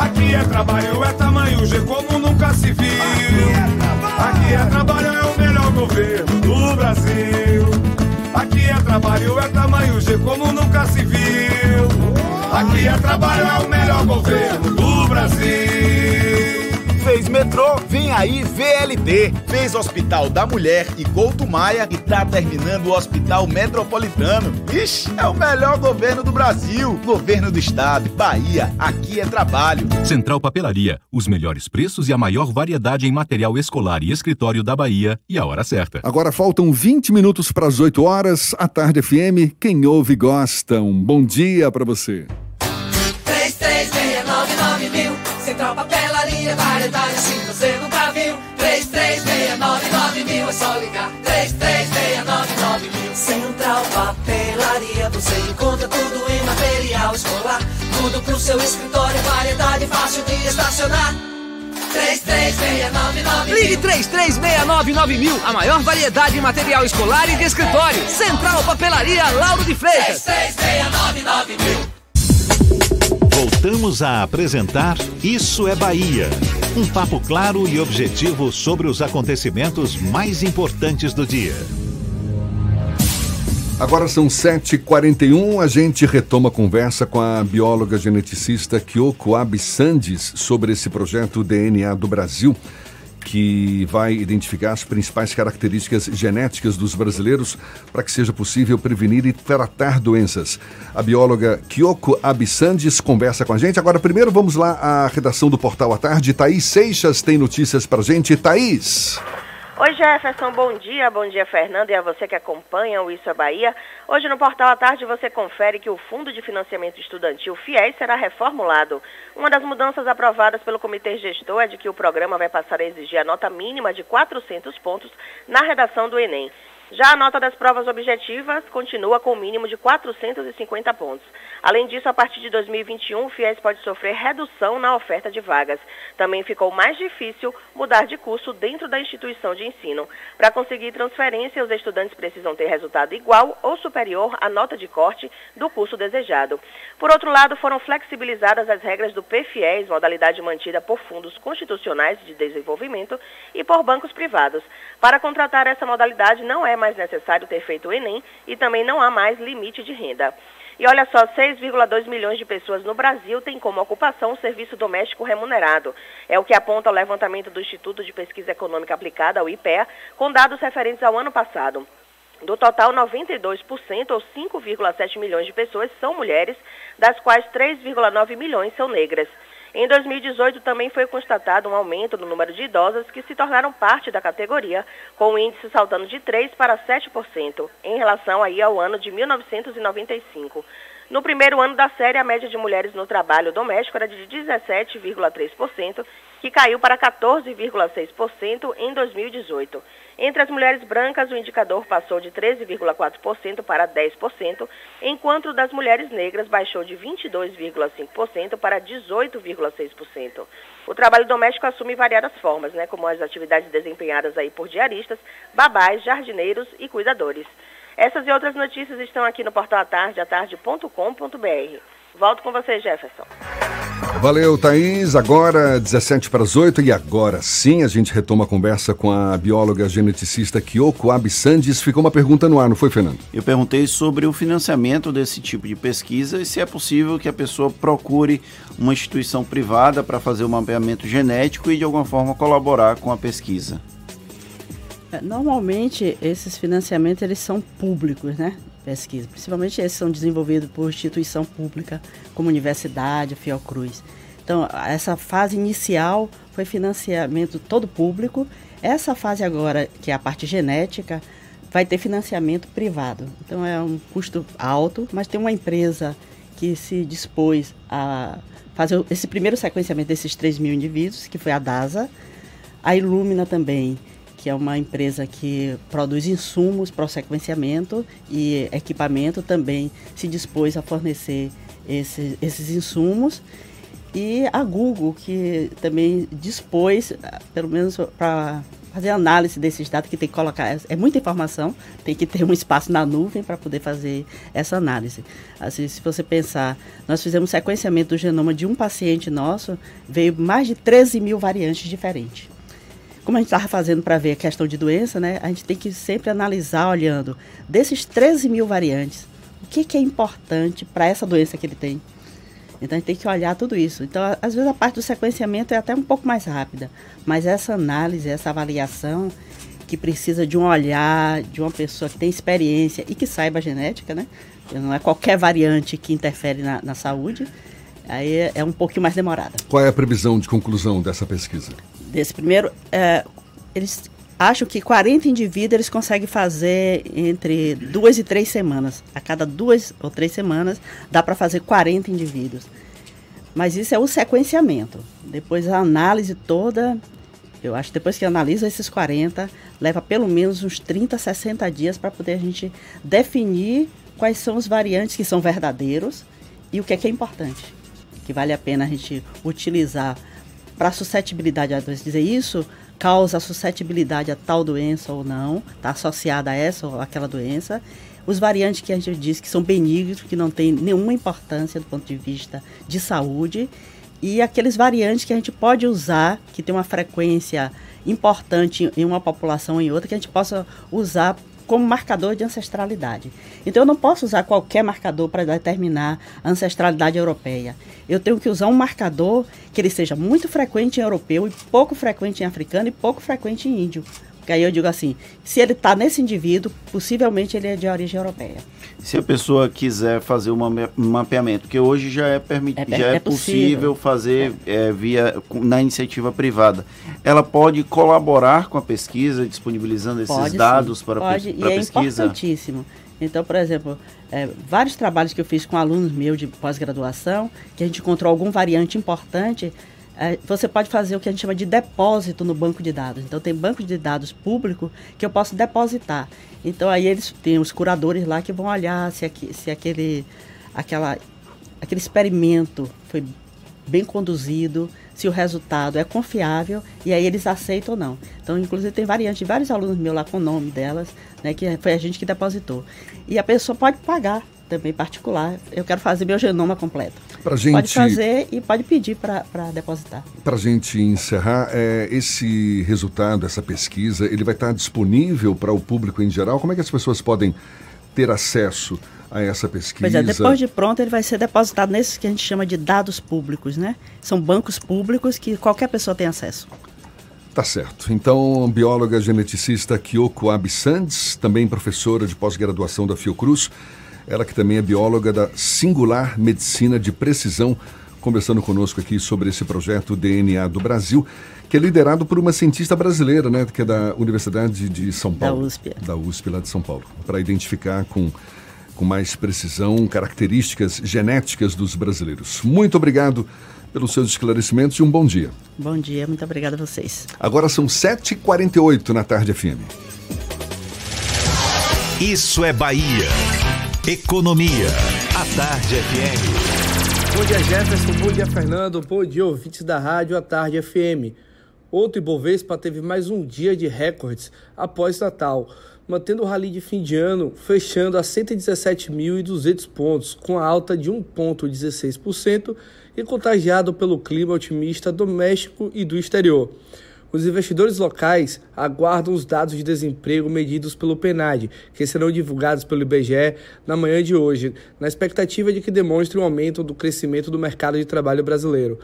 Aqui é trabalho, é tamanho G como nunca se viu. Aqui é trabalho, é o melhor governo do Brasil. Aqui é trabalho, é tamanho G como nunca se viu. Aqui é trabalho, é o melhor governo do Brasil. Fez metrô, vem aí VLT. Fez Hospital da Mulher e Couto Maia e tá terminando o Hospital Metropolitano. Ixi, é o melhor governo do Brasil. Governo do Estado, Bahia, aqui é trabalho. Central Papelaria, os melhores preços e a maior variedade em material escolar e escritório da Bahia e a hora certa. Agora faltam 20 minutos para as 8 horas. A Tarde FM, quem ouve gosta. Um bom dia para você. Variedade assim você nunca viu. 3369 mil é só ligar. 3369 mil. Central Papelaria, você encontra tudo em material escolar. Tudo pro seu escritório, variedade fácil de estacionar. 3369 Ligue 3369 mil, a maior variedade em material escolar e de escritório. Central Papelaria Lauro de Freitas. 3369 mil Voltamos a apresentar Isso é Bahia. Um papo claro e objetivo sobre os acontecimentos mais importantes do dia. Agora são 7h41, a gente retoma a conversa com a bióloga geneticista Kyoko Abisandis sobre esse projeto DNA do Brasil, que vai identificar as principais características genéticas dos brasileiros para que seja possível prevenir e tratar doenças. A bióloga Kyoko Abisandis conversa com a gente. Agora, primeiro, vamos lá à redação do Portal à Tarde. Thaís Seixas tem notícias para gente. Thaís! Oi Jefferson, bom dia, bom dia Fernando e a você que acompanha o Isso é Bahia. Hoje no Portal à Tarde você confere que o Fundo de Financiamento Estudantil FIES será reformulado. Uma das mudanças aprovadas pelo Comitê Gestor é de que o programa vai passar a exigir a nota mínima de 400 pontos na redação do Enem. Já a nota das provas objetivas continua com o mínimo de 450 pontos. Além disso, a partir de 2021, o FIES pode sofrer redução na oferta de vagas. Também ficou mais difícil mudar de curso dentro da instituição de ensino. Para conseguir transferência, os estudantes precisam ter resultado igual ou superior à nota de corte do curso desejado. Por outro lado, foram flexibilizadas as regras do PFIES, modalidade mantida por fundos constitucionais de desenvolvimento e por bancos privados. Para contratar essa modalidade, não é mais necessário ter feito o Enem e também não há mais limite de renda. E olha só, 6,2 milhões de pessoas no Brasil têm como ocupação o serviço doméstico remunerado. É o que aponta o levantamento do Instituto de Pesquisa Econômica Aplicada, o IPEA, com dados referentes ao ano passado. Do total, 92%, ou 5,7 milhões de pessoas, são mulheres, das quais 3,9 milhões são negras. Em 2018, também foi constatado um aumento no número de idosas que se tornaram parte da categoria, com o índice saltando de 3% para 7%, em relação aí ao ano de 1995. No primeiro ano da série, a média de mulheres no trabalho doméstico era de 17,3%, que caiu para 14,6% em 2018. Entre as mulheres brancas, o indicador passou de 13,4% para 10%, enquanto das mulheres negras baixou de 22,5% para 18,6%. O trabalho doméstico assume variadas formas, né, como as atividades desempenhadas aí por diaristas, babás, jardineiros e cuidadores. Essas e outras notícias estão aqui no portal atardeatarde.com.br. Volto com você, Jefferson. Valeu, Thaís. Agora, 17 para as 8, e agora sim a gente retoma a conversa com a bióloga geneticista Kyoko Absandes. Ficou uma pergunta no ar, não foi, Fernando? Eu perguntei sobre o financiamento desse tipo de pesquisa e se é possível que a pessoa procure uma instituição privada para fazer o um mapeamento genético e de alguma forma colaborar com a pesquisa. É, normalmente esses financiamentos eles são públicos, né? Pesquisa, principalmente esses são desenvolvidos por instituição pública, como universidade, Fiocruz. Então, essa fase inicial foi financiamento todo público. Essa fase agora, que é a parte genética, vai ter financiamento privado. Então, é um custo alto, mas tem uma empresa que se dispôs a fazer esse primeiro sequenciamento desses 3 mil indivíduos, que foi a DASA. A Illumina também que é uma empresa que produz insumos para o sequenciamento e equipamento, também se dispôs a fornecer esse, esses insumos. E a Google, que também dispôs, pelo menos para fazer análise desses dados, que tem que colocar, é muita informação, tem que ter um espaço na nuvem para poder fazer essa análise. Assim, se você pensar, nós fizemos sequenciamento do genoma de um paciente nosso, veio mais de 13 mil variantes diferentes como a gente estava fazendo para ver a questão de doença, né, a gente tem que sempre analisar, olhando, desses 13 mil variantes, o que, que é importante para essa doença que ele tem. Então a gente tem que olhar tudo isso. Então, às vezes a parte do sequenciamento é até um pouco mais rápida, mas essa análise, essa avaliação, que precisa de um olhar, de uma pessoa que tem experiência e que saiba a genética, né? Não é qualquer variante que interfere na, na saúde. Aí é, um pouquinho mais demorada. Qual é a previsão de conclusão dessa pesquisa? Desse primeiro, é, eles acham que 40 indivíduos eles conseguem fazer entre duas e três semanas. A cada duas ou três semanas dá para fazer 40 indivíduos. Mas isso é o sequenciamento. Depois a análise toda, eu acho que depois que analisa esses 40, leva pelo menos uns 30, 60 dias para poder a gente definir quais são os variantes que são verdadeiros e o que é que é importante. Que vale a pena a gente utilizar para suscetibilidade a doença. Dizer isso causa suscetibilidade a tal doença ou não, está associada a essa ou aquela doença. Os variantes que a gente diz que são benignos, que não têm nenhuma importância do ponto de vista de saúde, e aqueles variantes que a gente pode usar, que tem uma frequência importante em uma população ou em outra, que a gente possa usar como marcador de ancestralidade. Então eu não posso usar qualquer marcador para determinar a ancestralidade europeia. Eu tenho que usar um marcador que ele seja muito frequente em europeu e pouco frequente em africano e pouco frequente em índio. Porque aí eu digo assim, se ele está nesse indivíduo, possivelmente ele é de origem europeia. Se a pessoa quiser fazer um mapeamento, que hoje já é, permitido, é, já é, é possível, fazer é. é. via na iniciativa privada, ela pode colaborar com a pesquisa, disponibilizando esses pode, dados sim. para, pode, para e é pesquisa? É importantíssimo. Então, por exemplo, é, vários trabalhos que eu fiz com alunos meus de pós-graduação, que a gente encontrou algum variante importante, é, você pode fazer o que a gente chama de depósito no banco de dados. Então, tem banco de dados público que eu posso depositar. Então, aí eles têm os curadores lá que vão olhar se, aqui, se aquele, aquela aquele experimento foi bem conduzido, se o resultado é confiável e aí eles aceitam ou não. Então, inclusive, tem variantes de vários alunos meus lá com o nome delas, né, que foi a gente que depositou. E a pessoa pode pagar também particular. Eu quero fazer meu genoma completo. Pra gente... Pode fazer e pode pedir para depositar. Para a gente encerrar, é, esse resultado, essa pesquisa, ele vai estar disponível para o público em geral? Como é que as pessoas podem ter acesso a essa pesquisa? Pois é, depois de pronto ele vai ser depositado nesses que a gente chama de dados públicos, né? São bancos públicos que qualquer pessoa tem acesso. Tá certo. Então, bióloga geneticista Kyoko Absandes, também professora de pós-graduação da Fiocruz, ela que também é bióloga da Singular Medicina de Precisão, conversando conosco aqui sobre esse projeto DNA do Brasil, que é liderado por uma cientista brasileira, né, que é da Universidade de São Paulo. Da USP. Da USP, lá de São Paulo, para identificar com, com mais precisão características genéticas dos brasileiros. Muito obrigado pelos seus esclarecimentos e um bom dia. Bom dia, muito obrigada a vocês. Agora são 7h48 na Tarde FM. Isso é Bahia. Economia. A Tarde FM. Bom dia, Jefferson. Bom dia, Fernando. Bom dia, ouvintes da Rádio A Tarde FM. Outro Ibovespa teve mais um dia de recordes após Natal, mantendo o rally de fim de ano fechando a 117.200 pontos, com a alta de 1,16% e contagiado pelo clima otimista doméstico e do exterior. Os investidores locais aguardam os dados de desemprego medidos pelo PNAD, que serão divulgados pelo IBGE na manhã de hoje, na expectativa de que demonstre um aumento do crescimento do mercado de trabalho brasileiro.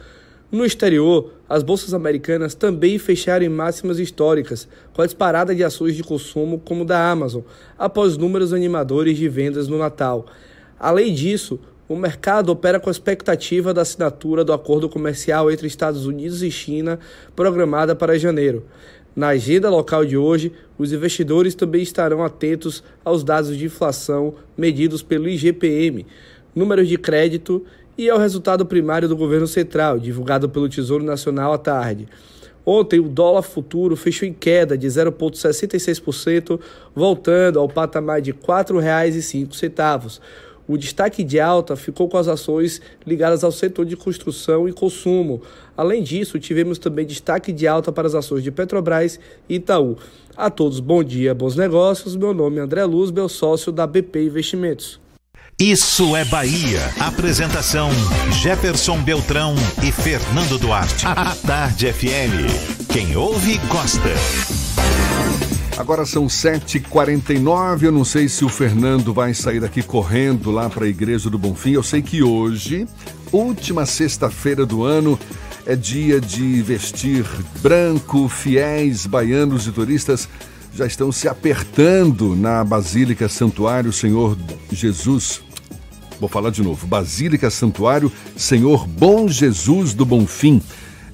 No exterior, as bolsas americanas também fecharam em máximas históricas, com a disparada de ações de consumo como da Amazon, após números animadores de vendas no Natal. Além disso, o mercado opera com a expectativa da assinatura do acordo comercial entre Estados Unidos e China, programada para janeiro. Na agenda local de hoje, os investidores também estarão atentos aos dados de inflação medidos pelo IGPM, números de crédito e ao resultado primário do governo central, divulgado pelo Tesouro Nacional à tarde. Ontem, o dólar futuro fechou em queda de 0,66%, voltando ao patamar de R$ 4,05. O destaque de alta ficou com as ações ligadas ao setor de construção e consumo. Além disso, tivemos também destaque de alta para as ações de Petrobras e Itaú. A todos, bom dia, bons negócios. Meu nome é André Luz, meu sócio da BP Investimentos. Isso é Bahia. Apresentação: Jefferson Beltrão e Fernando Duarte. A Tarde FM. Quem ouve, gosta. Agora são 7h49. Eu não sei se o Fernando vai sair daqui correndo lá para a Igreja do Bonfim. Eu sei que hoje, última sexta-feira do ano, é dia de vestir branco. Fiéis baianos e turistas já estão se apertando na Basílica Santuário Senhor Jesus. Vou falar de novo. Basílica Santuário Senhor Bom Jesus do Bonfim.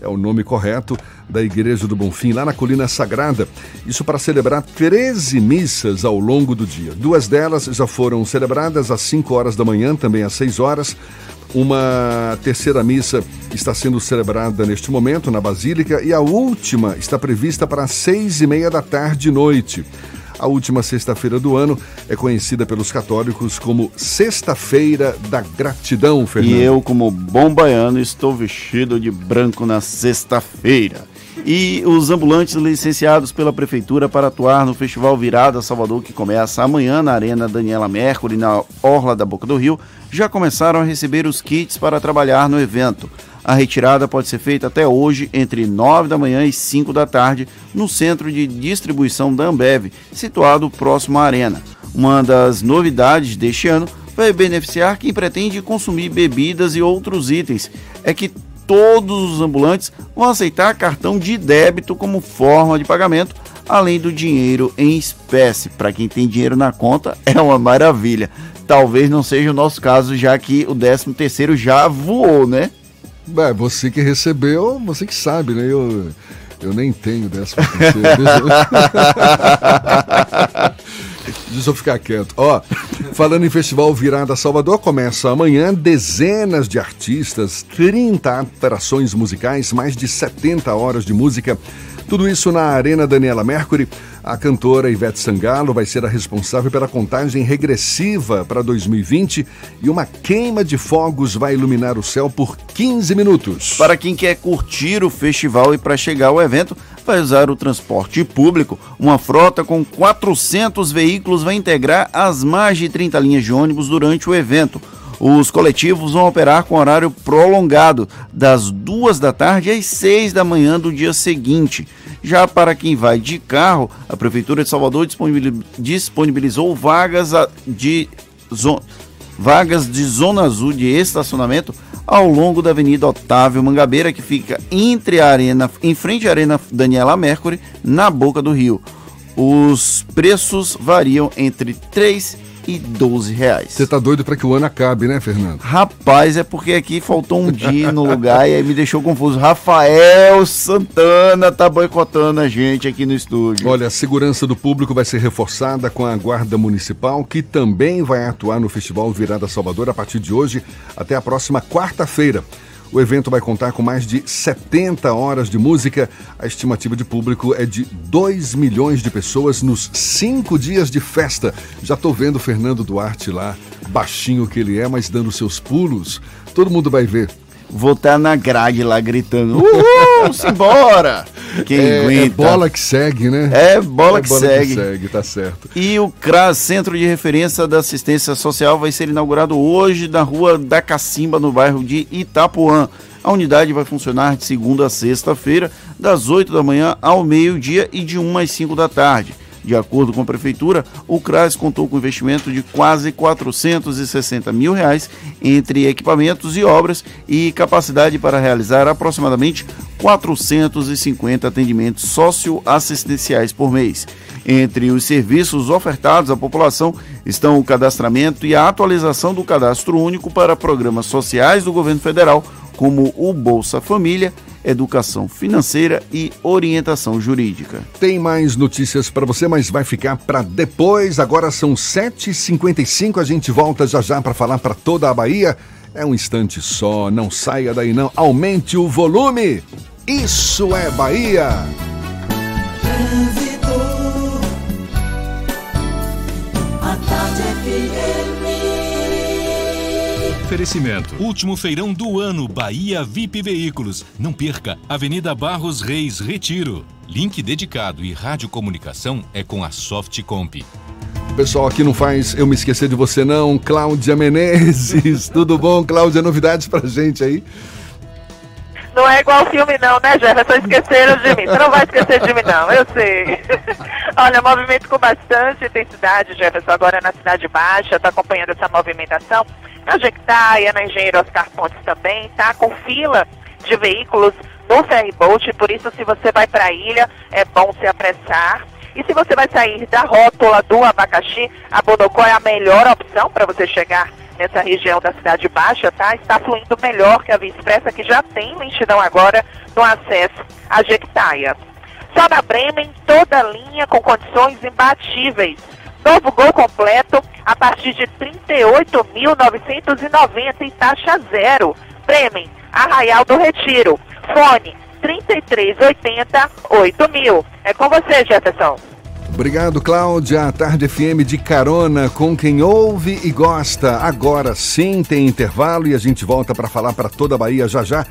É o nome correto da Igreja do Bonfim, lá na Colina Sagrada. Isso para celebrar 13 missas ao longo do dia. Duas delas já foram celebradas às 5 horas da manhã, também às 6 horas. Uma terceira missa está sendo celebrada neste momento na Basílica e a última está prevista para as seis e meia da tarde e noite. A última sexta-feira do ano é conhecida pelos católicos como Sexta-feira da Gratidão, Fernando. E eu, como bom baiano, estou vestido de branco na sexta-feira. E os ambulantes licenciados pela Prefeitura para atuar no Festival Virada Salvador, que começa amanhã na Arena Daniela Mercury, na Orla da Boca do Rio, já começaram a receber os kits para trabalhar no evento. A retirada pode ser feita até hoje, entre 9 da manhã e 5 da tarde, no centro de distribuição da Ambev, situado próximo à Arena. Uma das novidades deste ano vai beneficiar quem pretende consumir bebidas e outros itens. É que todos os ambulantes vão aceitar cartão de débito como forma de pagamento, além do dinheiro em espécie. Para quem tem dinheiro na conta, é uma maravilha. Talvez não seja o nosso caso, já que o 13 terceiro já voou, né? É, você que recebeu, você que sabe, né? Eu, eu nem tenho 13 terceiro. Deixa eu ficar quieto. Ó, falando em Festival Virada Salvador, começa amanhã dezenas de artistas, 30 atrações musicais, mais de 70 horas de música. Tudo isso na Arena Daniela Mercury, A cantora Ivete Sangalo vai ser a responsável pela contagem regressiva para 2020 e uma queima de fogos vai iluminar o céu por 15 minutos. Para quem quer curtir o festival e para chegar ao evento, vai usar o transporte público. Uma frota com 400 veículos vai integrar as mais de 30 linhas de ônibus durante o evento. Os coletivos vão operar com horário prolongado, das duas da tarde às seis da manhã do dia seguinte. Já para quem vai de carro, a Prefeitura de Salvador disponibilizou vagas de, vagas de zona azul de estacionamento ao longo da Avenida Otávio Mangabeira, que fica entre a arena, em frente à Arena Daniela Mercury, na boca do rio. Os preços variam entre 3 e 12 reais. Você tá doido para que o ano acabe, né, Fernando? Rapaz, é porque aqui faltou um dia no lugar e aí me deixou confuso. Rafael Santana tá boicotando a gente aqui no estúdio. Olha, a segurança do público vai ser reforçada com a Guarda Municipal, que também vai atuar no Festival Virada Salvador a partir de hoje até a próxima quarta-feira. O evento vai contar com mais de 70 horas de música. A estimativa de público é de 2 milhões de pessoas nos cinco dias de festa. Já estou vendo o Fernando Duarte lá, baixinho que ele é, mas dando seus pulos. Todo mundo vai ver vou estar na grade lá gritando: Uhul, simbora! Quem é, é aguenta? É bola que segue, né? É bola, é que, bola segue. que segue. tá certo. E o CRAS, Centro de Referência da Assistência Social, vai ser inaugurado hoje na rua da Cacimba, no bairro de Itapuã. A unidade vai funcionar de segunda a sexta-feira, das 8 da manhã ao meio-dia e de 1 às 5 da tarde. De acordo com a Prefeitura, o CRAS contou com investimento de quase 460 mil reais entre equipamentos e obras e capacidade para realizar aproximadamente 450 atendimentos socioassistenciais por mês. Entre os serviços ofertados à população estão o cadastramento e a atualização do cadastro único para programas sociais do governo federal, como o Bolsa Família educação financeira e orientação jurídica. Tem mais notícias para você, mas vai ficar para depois. Agora são 7h55, a gente volta já já para falar para toda a Bahia. É um instante só, não saia daí não. Aumente o volume. Isso é Bahia. Oferecimento. Último feirão do ano, Bahia VIP Veículos. Não perca, Avenida Barros Reis, Retiro. Link dedicado e radiocomunicação é com a Softcomp. Pessoal aqui não faz eu me esquecer de você não, Cláudia Menezes. Tudo bom, Cláudia? Novidades pra gente aí? Não é igual filme não, né, Jefferson? Esqueceram de mim. Você não vai esquecer de mim, não. Eu sei. Olha, movimento com bastante intensidade, Jefferson, agora na Cidade Baixa. Está acompanhando essa movimentação. Na Jequitaia, na Engenheiro Oscar Pontes também, tá? Com fila de veículos no ferryboat. Por isso, se você vai para a ilha, é bom se apressar. E se você vai sair da rótula do abacaxi, a Bodocó é a melhor opção para você chegar nessa região da Cidade Baixa, tá? Está fluindo melhor que a Via Expressa, que já tem lentidão agora no acesso à Jequitaia. Só na Bremen, toda linha com condições imbatíveis. Novo gol completo a partir de 38.990 e taxa zero. Bremen, Arraial do Retiro. Fone 3380 8000. É com você, Jefferson. Obrigado, Cláudia. A Tarde FM de carona com quem ouve e gosta. Agora sim tem intervalo e a gente volta para falar para toda a Bahia já já.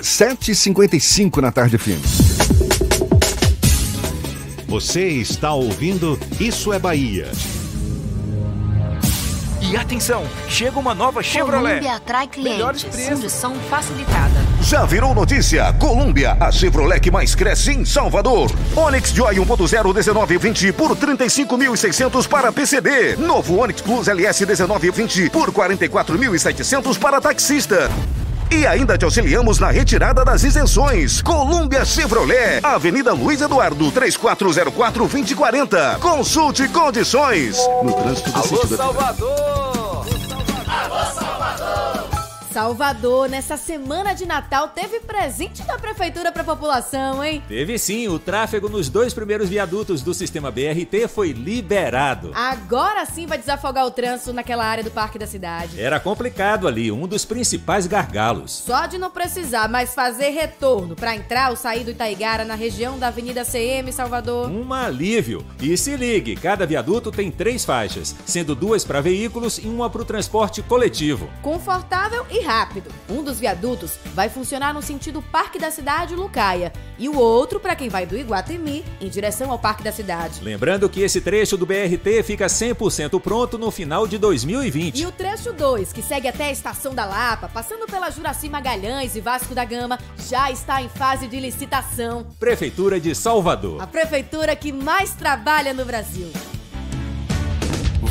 7h55 na Tarde FM. Você está ouvindo Isso é Bahia. E atenção, chega uma nova Chevrolet. Colômbia atrai clientes. Condição facilitada. Já virou notícia? Colômbia, a Chevrolet que mais cresce em Salvador. Onix Joy 1.0 1920 por 35.600 para PCD. Novo Onix Plus LS 1920 por 44.700 para taxista. E ainda te auxiliamos na retirada das isenções. Colômbia Chevrolet, Avenida Luiz Eduardo, 3404-2040. Consulte condições. No trânsito do Alô, Salvador! Alô, Salvador! Salvador, nessa semana de Natal, teve presente da prefeitura para a população, hein? Teve sim, o tráfego nos dois primeiros viadutos do sistema BRT foi liberado. Agora sim vai desafogar o trânsito naquela área do Parque da Cidade. Era complicado ali, um dos principais gargalos. Só de não precisar mais fazer retorno para entrar ou sair do Itaigara na região da Avenida CM Salvador. Um alívio. E se ligue, cada viaduto tem três faixas, sendo duas para veículos e uma para o transporte coletivo. Confortável e rápido. Um dos viadutos vai funcionar no sentido Parque da Cidade Lucaia e o outro para quem vai do Iguatemi em direção ao Parque da Cidade. Lembrando que esse trecho do BRT fica 100% pronto no final de 2020. E o trecho 2, que segue até a Estação da Lapa, passando pela Juraci Magalhães e Vasco da Gama, já está em fase de licitação. Prefeitura de Salvador. A prefeitura que mais trabalha no Brasil.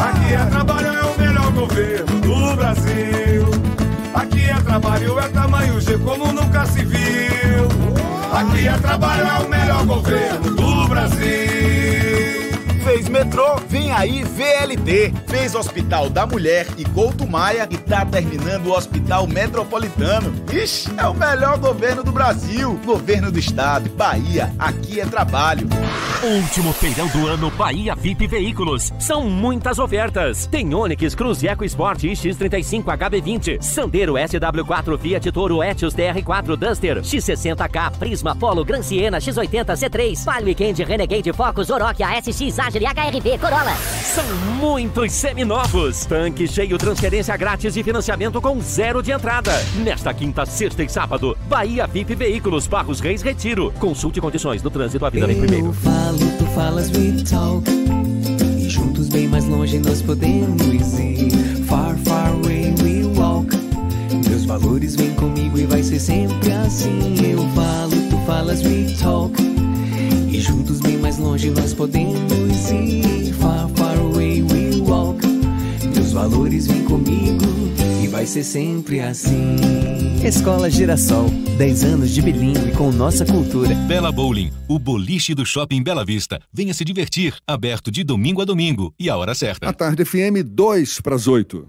Aqui é trabalho, é o melhor governo do Brasil. Aqui é trabalho, é tamanho G como nunca se viu. Aqui é trabalho, é o melhor governo do Brasil. Fez metrô, vem aí VLT. Fez Hospital da Mulher e Couto Maia e tá terminando o Hospital Metropolitano. Ixi, é o melhor governo do Brasil. Governo do Estado, Bahia, aqui é trabalho. Último feirão do ano Bahia VIP Veículos. São muitas ofertas. Tem Onix, Cruz Eco Sport X35 HB20, Sandero SW4 Fiat Toro Etios TR4 Duster, X60K Prisma Polo Gran Siena X80 C3, Palio Weekend Renegade Focus Oroch ASX Agile HRV Corolla. São muitos seminovos. Tanque cheio, transferência grátis e financiamento com zero de entrada. Nesta quinta, sexta e sábado, Bahia VIP Veículos, Barros Reis Retiro. Consulte condições do trânsito à vida em primeiro. Eu falo, tu falas, we talk. E juntos bem mais longe nós podemos ir. Far, far away we walk. Meus valores vêm comigo e vai ser sempre assim. Eu falo, tu falas, we talk. Juntos bem mais longe nós podemos ir. Far, far away we walk. Meus valores vêm comigo e vai ser sempre assim. Escola Girassol, 10 anos de bilíngue com nossa cultura. Bela Bowling, o boliche do Shopping Bela Vista. Venha se divertir, aberto de domingo a domingo e a hora certa. A tarde FM 2 para as 8.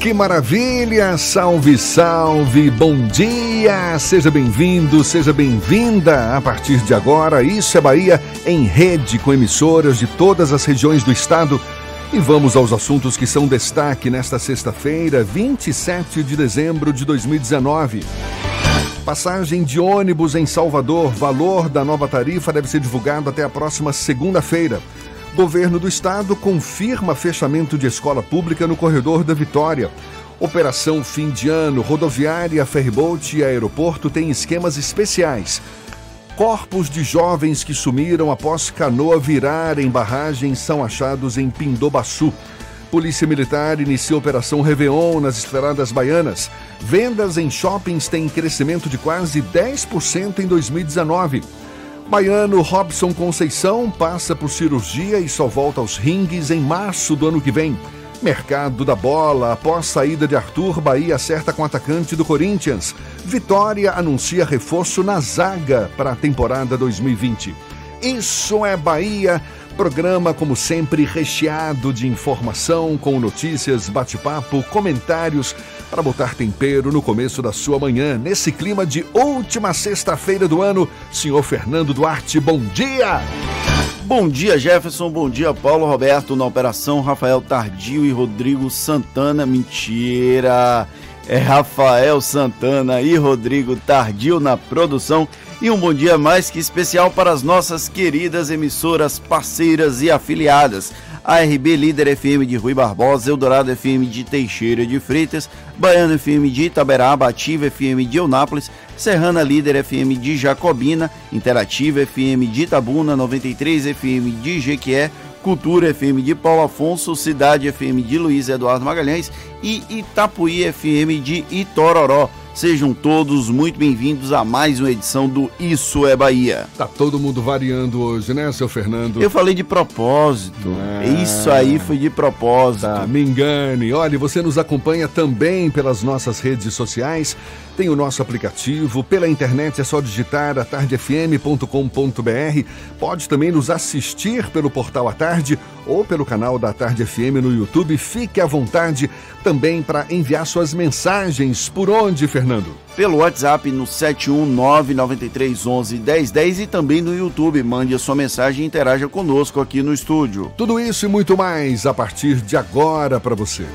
Que maravilha! Salve, salve! Bom dia! Seja bem-vindo, seja bem-vinda! A partir de agora, Isso é Bahia em rede com emissoras de todas as regiões do estado. E vamos aos assuntos que são destaque nesta sexta-feira, 27 de dezembro de 2019. Passagem de ônibus em Salvador, valor da nova tarifa deve ser divulgado até a próxima segunda-feira. Governo do Estado confirma fechamento de escola pública no corredor da Vitória. Operação Fim de Ano, rodoviária, ferryboat e aeroporto têm esquemas especiais. Corpos de jovens que sumiram após canoa virar em barragem são achados em Pindobaçu. Polícia Militar inicia Operação Réveillon nas estradas baianas. Vendas em shoppings têm crescimento de quase 10% em 2019. Baiano Robson Conceição passa por cirurgia e só volta aos ringues em março do ano que vem. Mercado da bola, após saída de Arthur, Bahia acerta com atacante do Corinthians. Vitória anuncia reforço na zaga para a temporada 2020. Isso é Bahia. Programa, como sempre, recheado de informação, com notícias, bate-papo, comentários, para botar tempero no começo da sua manhã, nesse clima de última sexta-feira do ano. Senhor Fernando Duarte, bom dia! Bom dia, Jefferson. Bom dia, Paulo Roberto na operação, Rafael Tardio e Rodrigo Santana. Mentira! É Rafael Santana e Rodrigo Tardio na produção. E um bom dia mais que especial para as nossas queridas emissoras parceiras e afiliadas. A RB Líder FM de Rui Barbosa, Eldorado FM de Teixeira de Freitas, Baiano FM de Itaberaba, Ativa FM de Eunápolis, Serrana Líder FM de Jacobina, Interativa FM de Itabuna, 93 FM de Jequié, Cultura FM de Paulo Afonso, Cidade FM de Luiz Eduardo Magalhães e Itapuí FM de Itororó. Sejam todos muito bem-vindos a mais uma edição do Isso é Bahia. Tá todo mundo variando hoje, né, seu Fernando? Eu falei de propósito. Isso aí foi de propósito. Tá, me engane. Olha, você nos acompanha também pelas nossas redes sociais. Tem o nosso aplicativo, pela internet é só digitar atardefm.com.br. Pode também nos assistir pelo portal A Tarde ou pelo canal da Tarde FM no YouTube. Fique à vontade também para enviar suas mensagens. Por onde, Fernando? Pelo WhatsApp no 71993111010 e também no YouTube. Mande a sua mensagem e interaja conosco aqui no estúdio. Tudo isso e muito mais a partir de agora para você.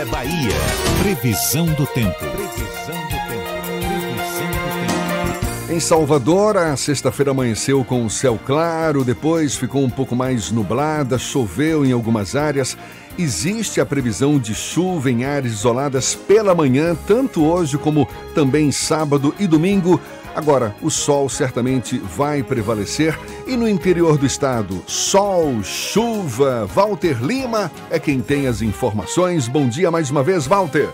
É Bahia. Previsão do tempo. Previsão do tempo. Previsão do tempo. Em Salvador, a sexta-feira amanheceu com o céu claro, depois ficou um pouco mais nublada, choveu em algumas áreas. Existe a previsão de chuva em áreas isoladas pela manhã, tanto hoje como também sábado e domingo. Agora, o sol certamente vai prevalecer e no interior do estado, sol, chuva. Walter Lima é quem tem as informações. Bom dia mais uma vez, Walter.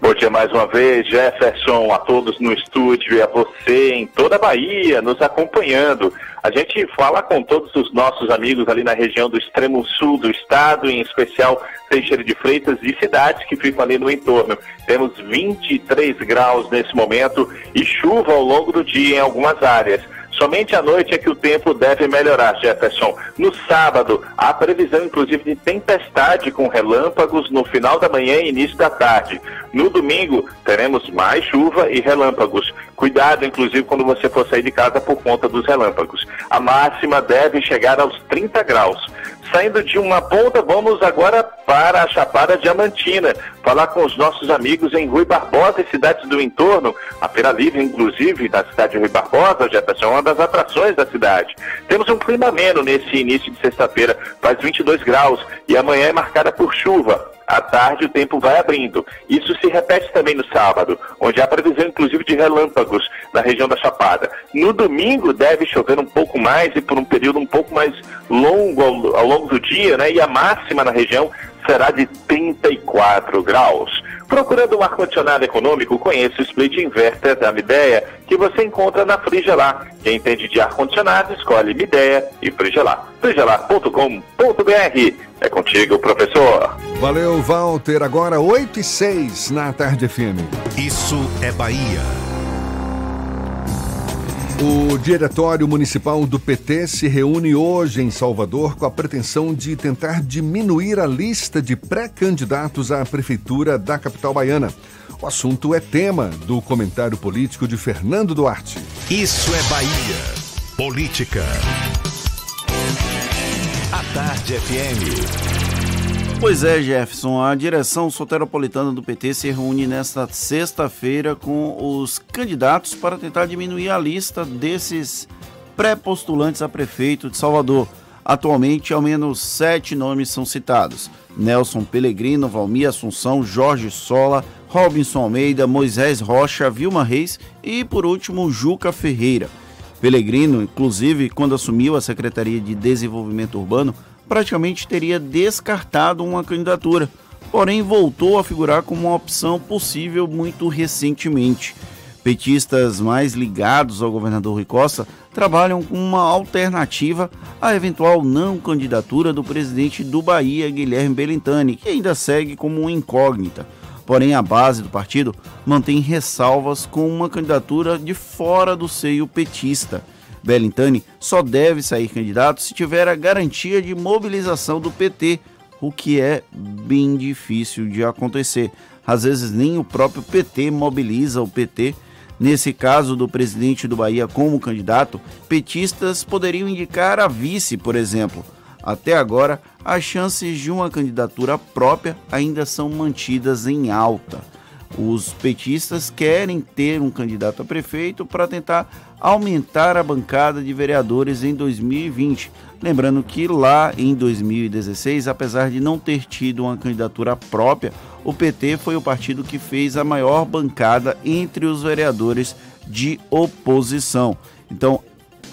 Bom dia mais uma vez, Jefferson, a todos no estúdio e a você em toda a Bahia nos acompanhando. A gente fala com todos os nossos amigos ali na região do extremo sul do estado, em especial Teixeira de Freitas e cidades que ficam ali no entorno. Temos 23 graus nesse momento e chuva ao longo do dia em algumas áreas. Somente à noite é que o tempo deve melhorar, Jefferson. No sábado, há previsão inclusive de tempestade com relâmpagos no final da manhã e início da tarde. No domingo, teremos mais chuva e relâmpagos. Cuidado, inclusive, quando você for sair de casa por conta dos relâmpagos. A máxima deve chegar aos 30 graus. Saindo de uma ponta, vamos agora para a Chapada Diamantina, falar com os nossos amigos em Rui Barbosa e cidades do entorno. A Feira Livre, inclusive, da cidade de Rui Barbosa, Jefferson, é uma das atrações da cidade. Temos um clima ameno nesse início de sexta-feira, faz 22 graus, e amanhã é marcada por chuva. À tarde o tempo vai abrindo. Isso se repete também no sábado, onde há previsão inclusive de relâmpagos na região da Chapada. No domingo deve chover um pouco mais e por um período um pouco mais longo ao, ao longo do dia, né? E a máxima na região será de 34 graus. Procurando um ar-condicionado econômico, conheça o Split Inverter da Mideia, que você encontra na Frigelar. Quem entende de ar-condicionado, escolhe Mideia e Frigelar. frigelar.com.br. É contigo, professor. Valeu, Walter. Agora 8 e 6 na Tarde FM. Isso é Bahia. O Diretório Municipal do PT se reúne hoje em Salvador com a pretensão de tentar diminuir a lista de pré-candidatos à prefeitura da capital baiana. O assunto é tema do comentário político de Fernando Duarte. Isso é Bahia. Política. A Tarde FM. Pois é, Jefferson, a direção soteropolitana do PT se reúne nesta sexta-feira com os candidatos para tentar diminuir a lista desses pré-postulantes a prefeito de Salvador. Atualmente, ao menos sete nomes são citados: Nelson Pellegrino, Valmir Assunção, Jorge Sola, Robinson Almeida, Moisés Rocha, Vilma Reis e, por último, Juca Ferreira. Pellegrino, inclusive, quando assumiu a Secretaria de Desenvolvimento Urbano, praticamente teria descartado uma candidatura, porém voltou a figurar como uma opção possível muito recentemente. Petistas mais ligados ao governador Rui Costa trabalham com uma alternativa à eventual não candidatura do presidente do Bahia, Guilherme Belintani, que ainda segue como uma incógnita. Porém, a base do partido mantém ressalvas com uma candidatura de fora do seio petista. Belintani só deve sair candidato se tiver a garantia de mobilização do PT, o que é bem difícil de acontecer. Às vezes nem o próprio PT mobiliza o PT. Nesse caso do presidente do Bahia como candidato, petistas poderiam indicar a vice, por exemplo. Até agora, as chances de uma candidatura própria ainda são mantidas em alta. Os petistas querem ter um candidato a prefeito para tentar aumentar a bancada de vereadores em 2020. Lembrando que lá em 2016, apesar de não ter tido uma candidatura própria, o PT foi o partido que fez a maior bancada entre os vereadores de oposição. Então,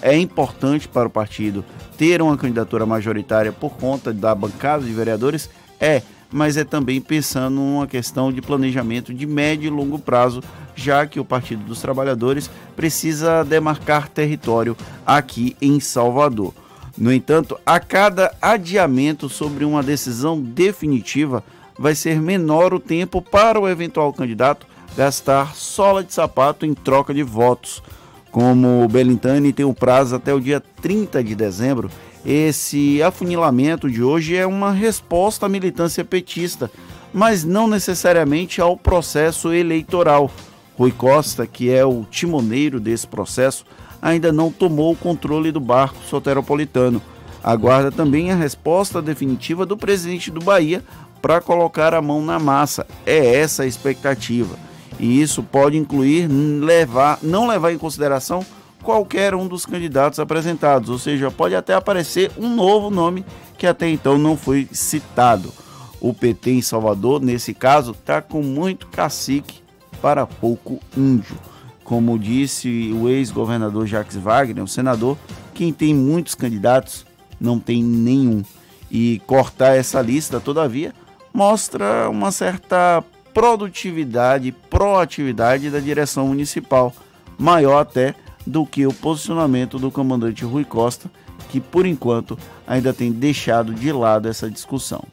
é importante para o partido ter uma candidatura majoritária por conta da bancada de vereadores? É, mas é também pensando numa questão de planejamento de médio e longo prazo, já que o Partido dos Trabalhadores precisa demarcar território aqui em Salvador. No entanto, a cada adiamento sobre uma decisão definitiva, vai ser menor o tempo para o eventual candidato gastar sola de sapato em troca de votos. Como o Belintani tem um prazo até o dia 30 de dezembro, esse afunilamento de hoje é uma resposta à militância petista, mas não necessariamente ao processo eleitoral. Rui Costa, que é o timoneiro desse processo, ainda não tomou o controle do barco soteropolitano. Aguarda também a resposta definitiva do presidente do Bahia para colocar a mão na massa. É essa a expectativa. E isso pode incluir levar, não levar em consideração qualquer um dos candidatos apresentados, ou seja, pode até aparecer um novo nome que até então não foi citado. O PT em Salvador, nesse caso, está com muito cacique para pouco índio. Como disse o ex-governador Jacques Wagner, o senador, quem tem muitos candidatos não tem nenhum. E cortar essa lista, todavia, mostra uma certa produtividade, proatividade da direção municipal, maior até do que o posicionamento do comandante Rui Costa, que por enquanto ainda tem deixado de lado essa discussão.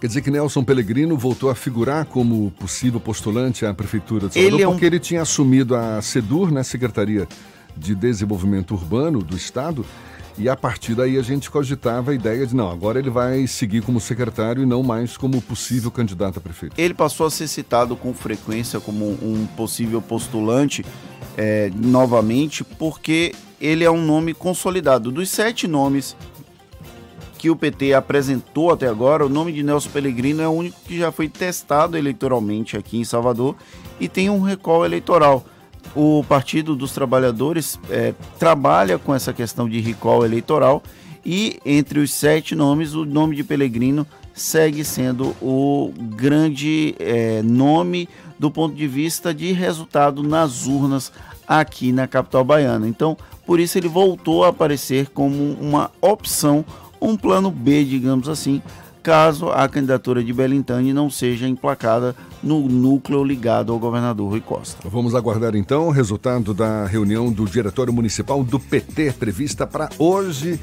Quer dizer que Nelson Pellegrino voltou a figurar como possível postulante à prefeitura de Salvador, ele é um... porque ele tinha assumido a SEDUR, né, Secretaria de Desenvolvimento Urbano do Estado, e a partir daí a gente cogitava a ideia de não, agora ele vai seguir como secretário e não mais como possível candidato a prefeito. Ele passou a ser citado com frequência como um possível postulante é, novamente, porque ele é um nome consolidado. Dos sete nomes que o PT apresentou até agora, o nome de Nelson Pellegrino é o único que já foi testado eleitoralmente aqui em Salvador e tem um recall eleitoral o Partido dos Trabalhadores é, trabalha com essa questão de recall eleitoral e entre os sete nomes, o nome de Pelegrino segue sendo o grande é, nome do ponto de vista de resultado nas urnas aqui na capital baiana. Então, por isso ele voltou a aparecer como uma opção, um plano B, digamos assim, caso a candidatura de Belintani não seja emplacada no núcleo ligado ao governador Rui Costa. Vamos aguardar então o resultado da reunião do Diretório Municipal do PT prevista para hoje.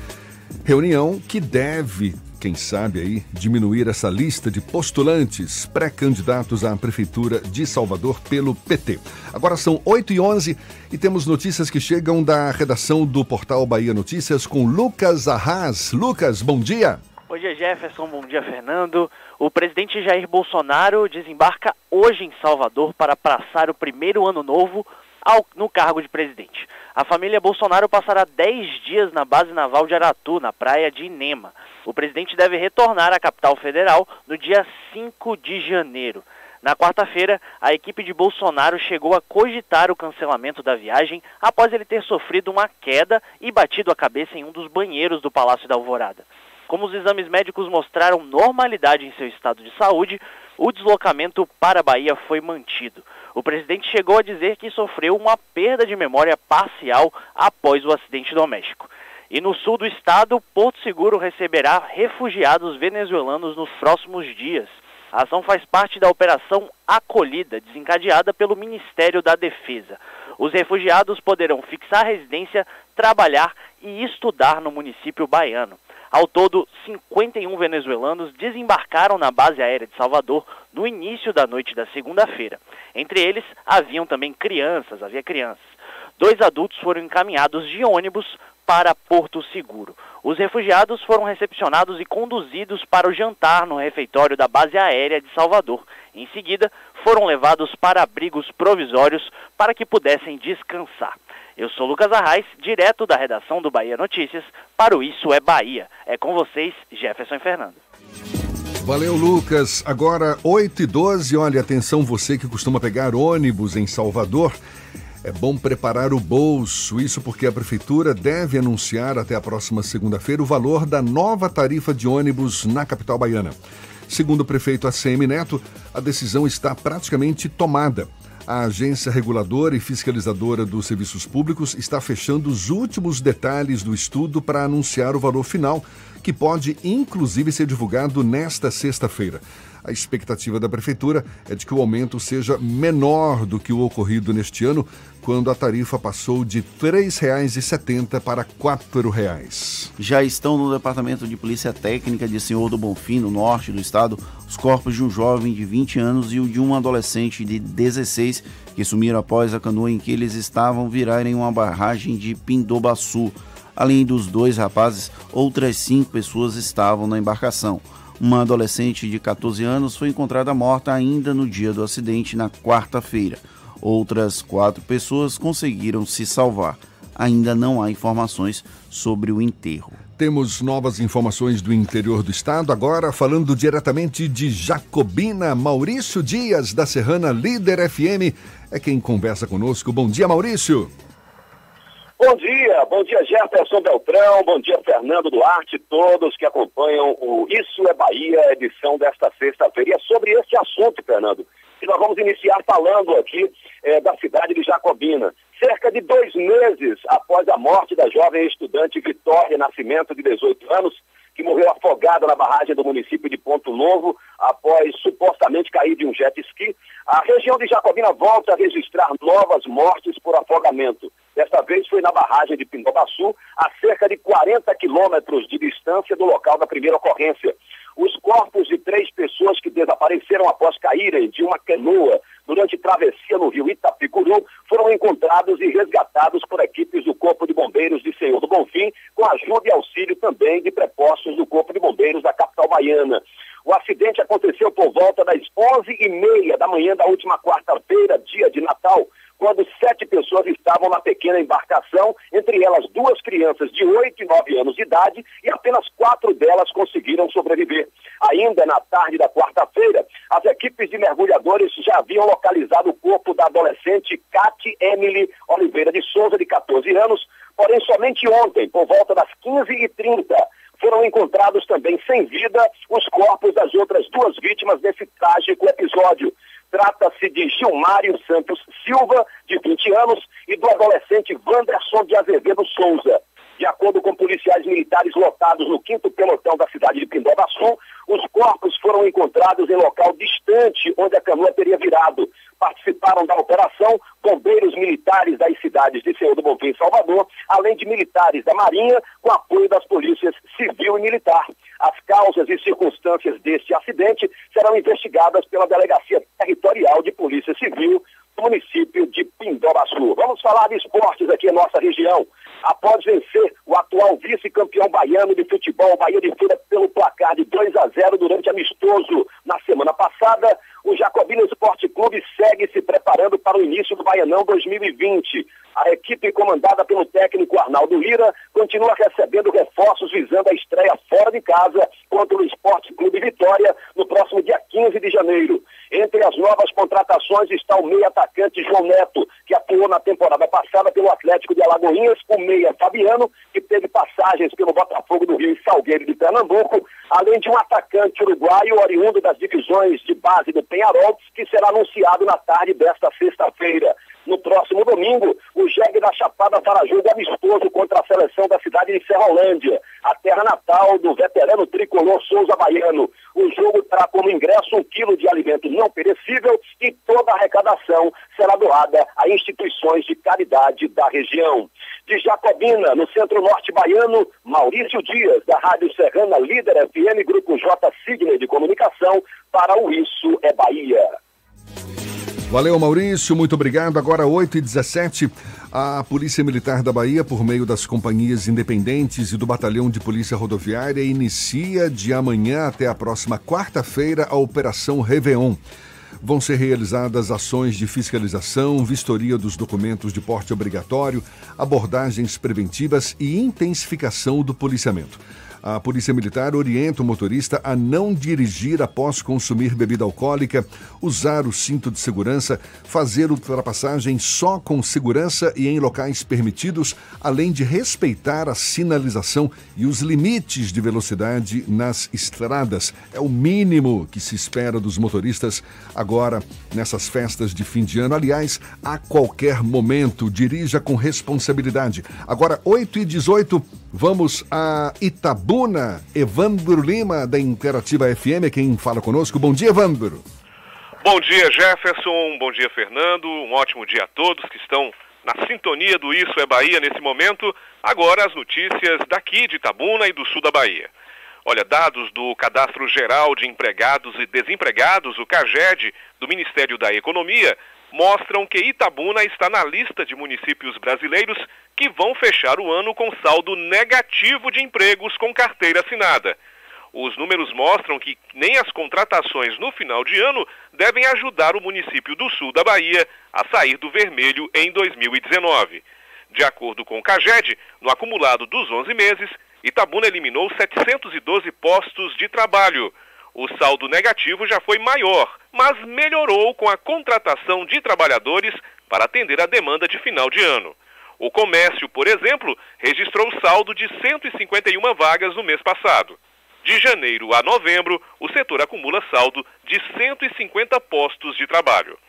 Reunião que deve quem sabe aí, diminuir essa lista de postulantes pré-candidatos à Prefeitura de Salvador pelo PT. Agora são 8 e 11 e temos notícias que chegam da redação do portal Bahia Notícias com Lucas Arras. Lucas, bom dia. Bom dia, Jefferson. Bom dia, Fernando. O presidente Jair Bolsonaro desembarca hoje em Salvador para passar o primeiro ano novo ao, no cargo de presidente. A família Bolsonaro passará 10 dias na base naval de Aratu, na praia de Inema. O presidente deve retornar à capital federal no dia 5 de janeiro. Na quarta-feira, a equipe de Bolsonaro chegou a cogitar o cancelamento da viagem após ele ter sofrido uma queda e batido a cabeça em um dos banheiros do Palácio da Alvorada. Como os exames médicos mostraram normalidade em seu estado de saúde, o deslocamento para a Bahia foi mantido. O presidente chegou a dizer que sofreu uma perda de memória parcial após o acidente doméstico. E no sul do estado, Porto Seguro receberá refugiados venezuelanos nos próximos dias. A ação faz parte da Operação Acolhida, desencadeada pelo Ministério da Defesa. Os refugiados poderão fixar residência, trabalhar e estudar no município baiano. Ao todo, 51 venezuelanos desembarcaram na base aérea de Salvador no início da noite da segunda-feira. Entre eles, haviam também crianças, havia crianças. Dois adultos foram encaminhados de ônibus para Porto Seguro. Os refugiados foram recepcionados e conduzidos para o jantar no refeitório da base aérea de Salvador. Em seguida, foram levados para abrigos provisórios para que pudessem descansar. Eu sou Lucas Arraes, direto da redação do Bahia Notícias, para o Isso é Bahia. É com vocês, Jefferson Fernando. Valeu, Lucas. Agora, 8 e 12 olha, atenção você que costuma pegar ônibus em Salvador. É bom preparar o bolso, isso porque a Prefeitura deve anunciar até a próxima segunda-feira o valor da nova tarifa de ônibus na capital baiana. Segundo o prefeito ACM Neto, a decisão está praticamente tomada. A agência reguladora e fiscalizadora dos serviços públicos está fechando os últimos detalhes do estudo para anunciar o valor final, que pode inclusive ser divulgado nesta sexta-feira. A expectativa da Prefeitura é de que o aumento seja menor do que o ocorrido neste ano, quando a tarifa passou de R$ 3,70 para R$ 4,00. Já estão no Departamento de Polícia Técnica de Senhor do Bonfim, no norte do estado, os corpos de um jovem de 20 anos e o de um adolescente de 16 que sumiram após a canoa em que eles estavam virar em uma barragem de Pindobaçu. Além dos dois rapazes, outras cinco pessoas estavam na embarcação. Uma adolescente de 14 anos foi encontrada morta ainda no dia do acidente, na quarta-feira. Outras quatro pessoas conseguiram se salvar. Ainda não há informações sobre o enterro. Temos novas informações do interior do estado. Agora, falando diretamente de Jacobina, Maurício Dias, da Serrana Líder FM, é quem conversa conosco. Bom dia, Maurício. Bom dia, bom dia Jefferson Beltrão, bom dia Fernando Duarte, todos que acompanham o Isso é Bahia, edição desta sexta-feira. E é sobre este assunto, Fernando, que nós vamos iniciar falando aqui é, da cidade de Jacobina. Cerca de dois meses após a morte da jovem estudante Vitória Nascimento, de 18 anos, que morreu afogada na barragem do município de Ponto Novo após supostamente cair de um jet ski, a região de Jacobina volta a registrar novas mortes por afogamento. Desta vez foi na barragem de Pindobaçu, a cerca de 40 quilômetros de distância do local da primeira ocorrência. Os corpos de três pessoas que desapareceram após caírem de uma canoa durante travessia no rio Itapicuru foram encontrados e resgatados por equipes do Corpo de Bombeiros de Senhor do Bonfim, com ajuda e auxílio também de prepostos do Corpo de Bombeiros da capital baiana. O acidente aconteceu por volta das 11h30 da manhã da última quarta-feira, dia de Natal, quando sete pessoas estavam na pequena embarcação, entre elas duas crianças de 8 e 9 anos de idade, e apenas quatro delas conseguiram sobreviver. Ainda na tarde da quarta-feira, as equipes de mergulhadores já haviam localizado o corpo da adolescente Kate Emily Oliveira de Souza, de 14 anos, porém somente ontem, por volta das 15h30, foram encontrados também sem vida os corpos das outras duas vítimas desse trágico episódio. Trata-se de Gilmário Santos Silva, de 20 anos, e do adolescente Wanderson de Azevedo Souza. De acordo com policiais militares lotados no quinto pelotão da cidade de Pindobaçu, os corpos foram encontrados em local distante onde a canoa teria virado. Participaram da operação bombeiros militares das cidades de Senhor do Bonfim e Salvador, além de militares da Marinha, com apoio das polícias civil e militar. As causas e circunstâncias deste acidente serão investigadas pela Delegacia Territorial de Polícia Civil do município de Pindobaçu. Vamos falar de esportes aqui em nossa região. Após vencer o atual vice-campeão baiano de futebol, Bahia de Feira, pelo placar de 2 a 0 durante amistoso na semana passada, o Jacobina Esporte Clube segue se preparando para o início do Baianão 2020. A equipe comandada pelo técnico Arnaldo Lira continua recebendo reforços visando a estreia fora de casa contra o Esporte Clube Vitória no próximo dia 15 de janeiro. Entre as novas contratações está o meia atacante João Neto, que atuou na temporada passada pelo Atlético de Alagoinhas, o meia Fabiano, que teve passagens pelo Botafogo do Rio e Salgueiro de Pernambuco, além de um atacante uruguaio oriundo das divisões de base do Penharol, que será anunciado na tarde desta sexta-feira. No próximo domingo, o jegue da Chapada fará jogo amistoso contra a seleção da cidade de Serrolândia, a terra natal do veterano tricolor Souza Baiano. O jogo terá como ingresso um quilo de alimento não perecível e toda a arrecadação será doada a instituições de caridade da região. De Jacobina, no centro-norte baiano, Maurício Dias, da Rádio Serrana Líder FM, Grupo J Signer de Comunicação, para o Isso é Bahia. Valeu, Maurício, muito obrigado. Agora 8 e 17 a Polícia Militar da Bahia, por meio das companhias independentes e do Batalhão de Polícia Rodoviária, inicia de amanhã até a próxima quarta-feira a Operação Réveillon. Vão ser realizadas ações de fiscalização, vistoria dos documentos de porte obrigatório, abordagens preventivas e intensificação do policiamento. A Polícia Militar orienta o motorista a não dirigir após consumir bebida alcoólica, usar o cinto de segurança, fazer ultrapassagem só com segurança e em locais permitidos, além de respeitar a sinalização e os limites de velocidade nas estradas. É o mínimo que se espera dos motoristas agora nessas festas de fim de ano. Aliás, a qualquer momento, dirija com responsabilidade. Agora, 8 e 18 Vamos a Itabuna. Evandro Lima, da Interativa FM, quem fala conosco. Bom dia, Evandro. Bom dia, Jefferson. Bom dia, Fernando. Um ótimo dia a todos que estão na sintonia do Isso é Bahia nesse momento. Agora as notícias daqui de Itabuna e do sul da Bahia. Olha, dados do Cadastro Geral de Empregados e Desempregados, o CAGED, do Ministério da Economia, mostram que Itabuna está na lista de municípios brasileiros que vão fechar o ano com saldo negativo de empregos com carteira assinada. Os números mostram que nem as contratações no final de ano devem ajudar o município do sul da Bahia a sair do vermelho em 2019. De acordo com o CAGED, no acumulado dos 11 meses, Itabuna eliminou 712 postos de trabalho. O saldo negativo já foi maior, mas melhorou com a contratação de trabalhadores para atender a demanda de final de ano. O comércio, por exemplo, registrou saldo de 151 vagas no mês passado. De janeiro a novembro, o setor acumula saldo de 150 postos de trabalho.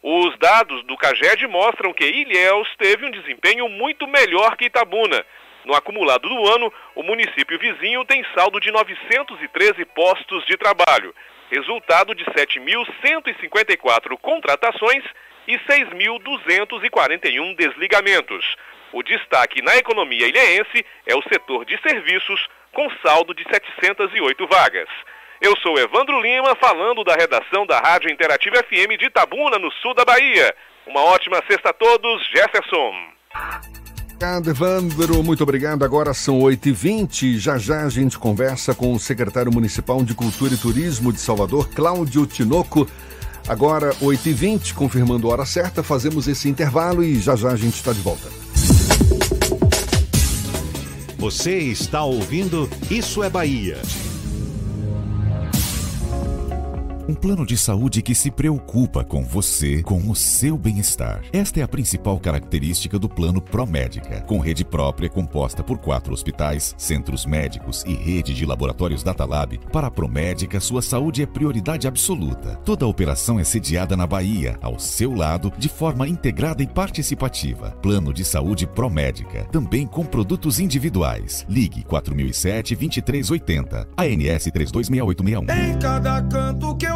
Os dados do CAGED mostram que Ilhéus teve um desempenho muito melhor que Itabuna. No acumulado do ano, o município vizinho tem saldo de 913 postos de trabalho, resultado de 7.154 contratações e 6.241 desligamentos. O destaque na economia ilhéense é o setor de serviços, com saldo de 708 vagas. Eu sou Evandro Lima, falando da redação da Rádio Interativa FM de Itabuna, no sul da Bahia. Uma ótima sexta a todos, Jefferson. Obrigado, Evandro. Muito obrigado. Agora são 8h20. Já já a gente conversa com o secretário municipal de Cultura e Turismo de Salvador, Cláudio Tinoco. Agora, 8h20, confirmando a hora certa, fazemos esse intervalo e já já a gente está de volta. Você está ouvindo Isso é Bahia. Um plano de saúde que se preocupa com você, com o seu bem-estar. Esta é a principal característica do Plano Promédica, com rede própria composta por quatro hospitais, centros médicos e rede de laboratórios Datalab. Para a Promédica, sua saúde é prioridade absoluta. Toda a operação é sediada na Bahia, ao seu lado, de forma integrada e participativa. Plano de Saúde Promédica, também com produtos individuais. Ligue 4007-2380, ANS 326861. Em cada canto que eu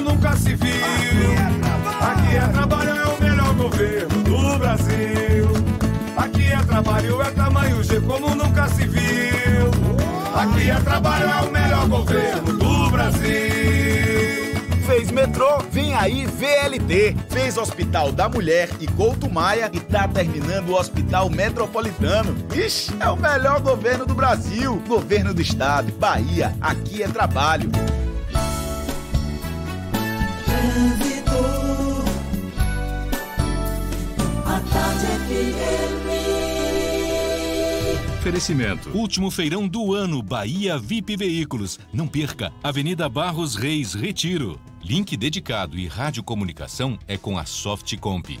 nunca se viu. Aqui é trabalho, é o melhor governo do Brasil. Aqui é trabalho, é tamanho G como nunca se viu. Aqui é trabalho, é o melhor governo do Brasil. Fez metrô, vem aí VLT. Fez Hospital da Mulher e Couto Maia e tá terminando o Hospital Metropolitano. Ixi, é o melhor governo do Brasil. Governo do Estado, Bahia, aqui é trabalho. Oferecimento. Último feirão do ano, Bahia VIP Veículos. Não perca, Avenida Barros Reis, Retiro. Link dedicado e radiocomunicação é com a Softcomp.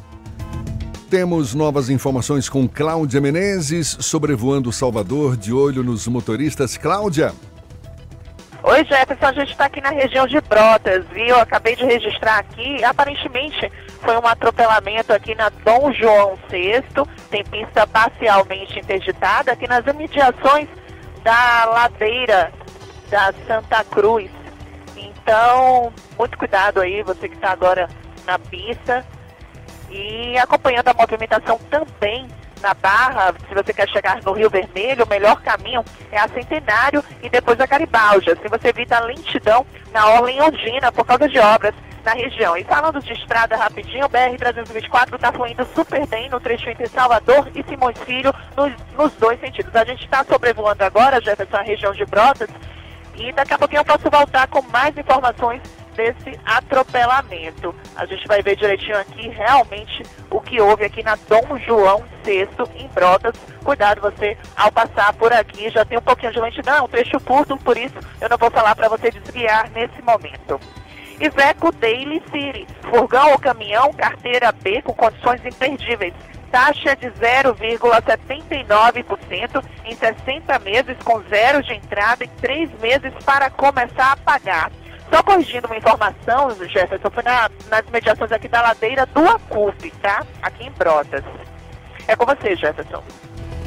Temos novas informações com Cláudia Menezes, sobrevoando Salvador, de olho nos motoristas. Cláudia. Oi, Jefferson, a gente está aqui na região de Brotas, viu? Acabei de registrar aqui, aparentemente foi um atropelamento aqui na Dom João VI, tem pista parcialmente interditada aqui nas imediações da ladeira da Santa Cruz. Então, muito cuidado aí, você que está agora na pista e acompanhando a movimentação também na Barra, se você quer chegar no Rio Vermelho, o melhor caminho é a Centenário e depois a Garibaldi. Assim você evita a lentidão na Orla em Ondina por causa de obras na região. E falando de estrada rapidinho, o BR-324 está fluindo super bem no trecho entre Salvador e Simões Filho, nos, nos dois sentidos. A gente está sobrevoando agora, Jefferson, a região de Brotas, e daqui a pouquinho eu posso voltar com mais informações desse atropelamento. A gente vai ver direitinho aqui realmente o que houve aqui na Dom João VI, em Brotas. Cuidado você ao passar por aqui, já tem um pouquinho de lentidão, é um trecho curto, por isso eu não vou falar para você desviar nesse momento. Iveco Daily City, furgão ou caminhão, carteira B com condições imperdíveis. Taxa de 0,79% em 60 meses com zero de entrada e 3 meses para começar a pagar. Só corrigindo uma informação, Jefferson, foi na, nas mediações aqui da ladeira do Acuf, tá? Aqui em Brotas. É com você, Jefferson.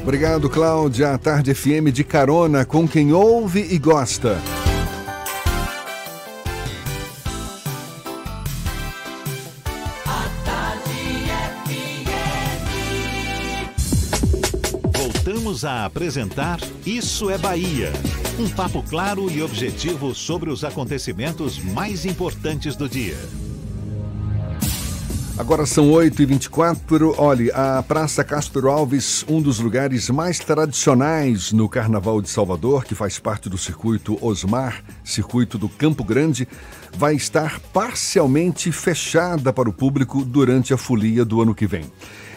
Obrigado, Cláudia. A Tarde FM de carona com quem ouve e gosta. Voltamos a apresentar Isso é Bahia. Um papo claro e objetivo sobre os acontecimentos mais importantes do dia. Agora são 8h24. Olhe, a Praça Castro Alves, um dos lugares mais tradicionais no Carnaval de Salvador, que faz parte do circuito Osmar, circuito do Campo Grande, vai estar parcialmente fechada para o público durante a folia do ano que vem.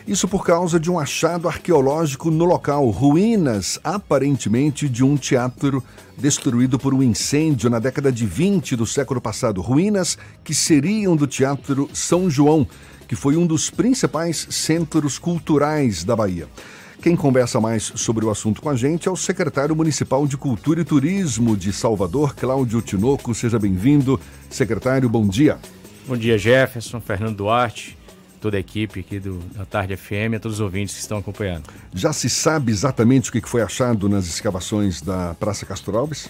Isso por causa de um achado arqueológico no local, ruínas aparentemente de um teatro destruído por um incêndio na década de 20 do século passado. Ruínas que seriam do Teatro São João, que foi um dos principais centros culturais da Bahia. Quem conversa mais sobre o assunto com a gente é o secretário municipal de Cultura e Turismo de Salvador, Cláudio Tinoco. Seja bem-vindo. Secretário, bom dia. Bom dia, Jefferson, Fernando Duarte, toda a equipe aqui do, da Tarde FM, a todos os ouvintes que estão acompanhando. Já se sabe exatamente o que foi achado nas escavações da Praça Castro Alves?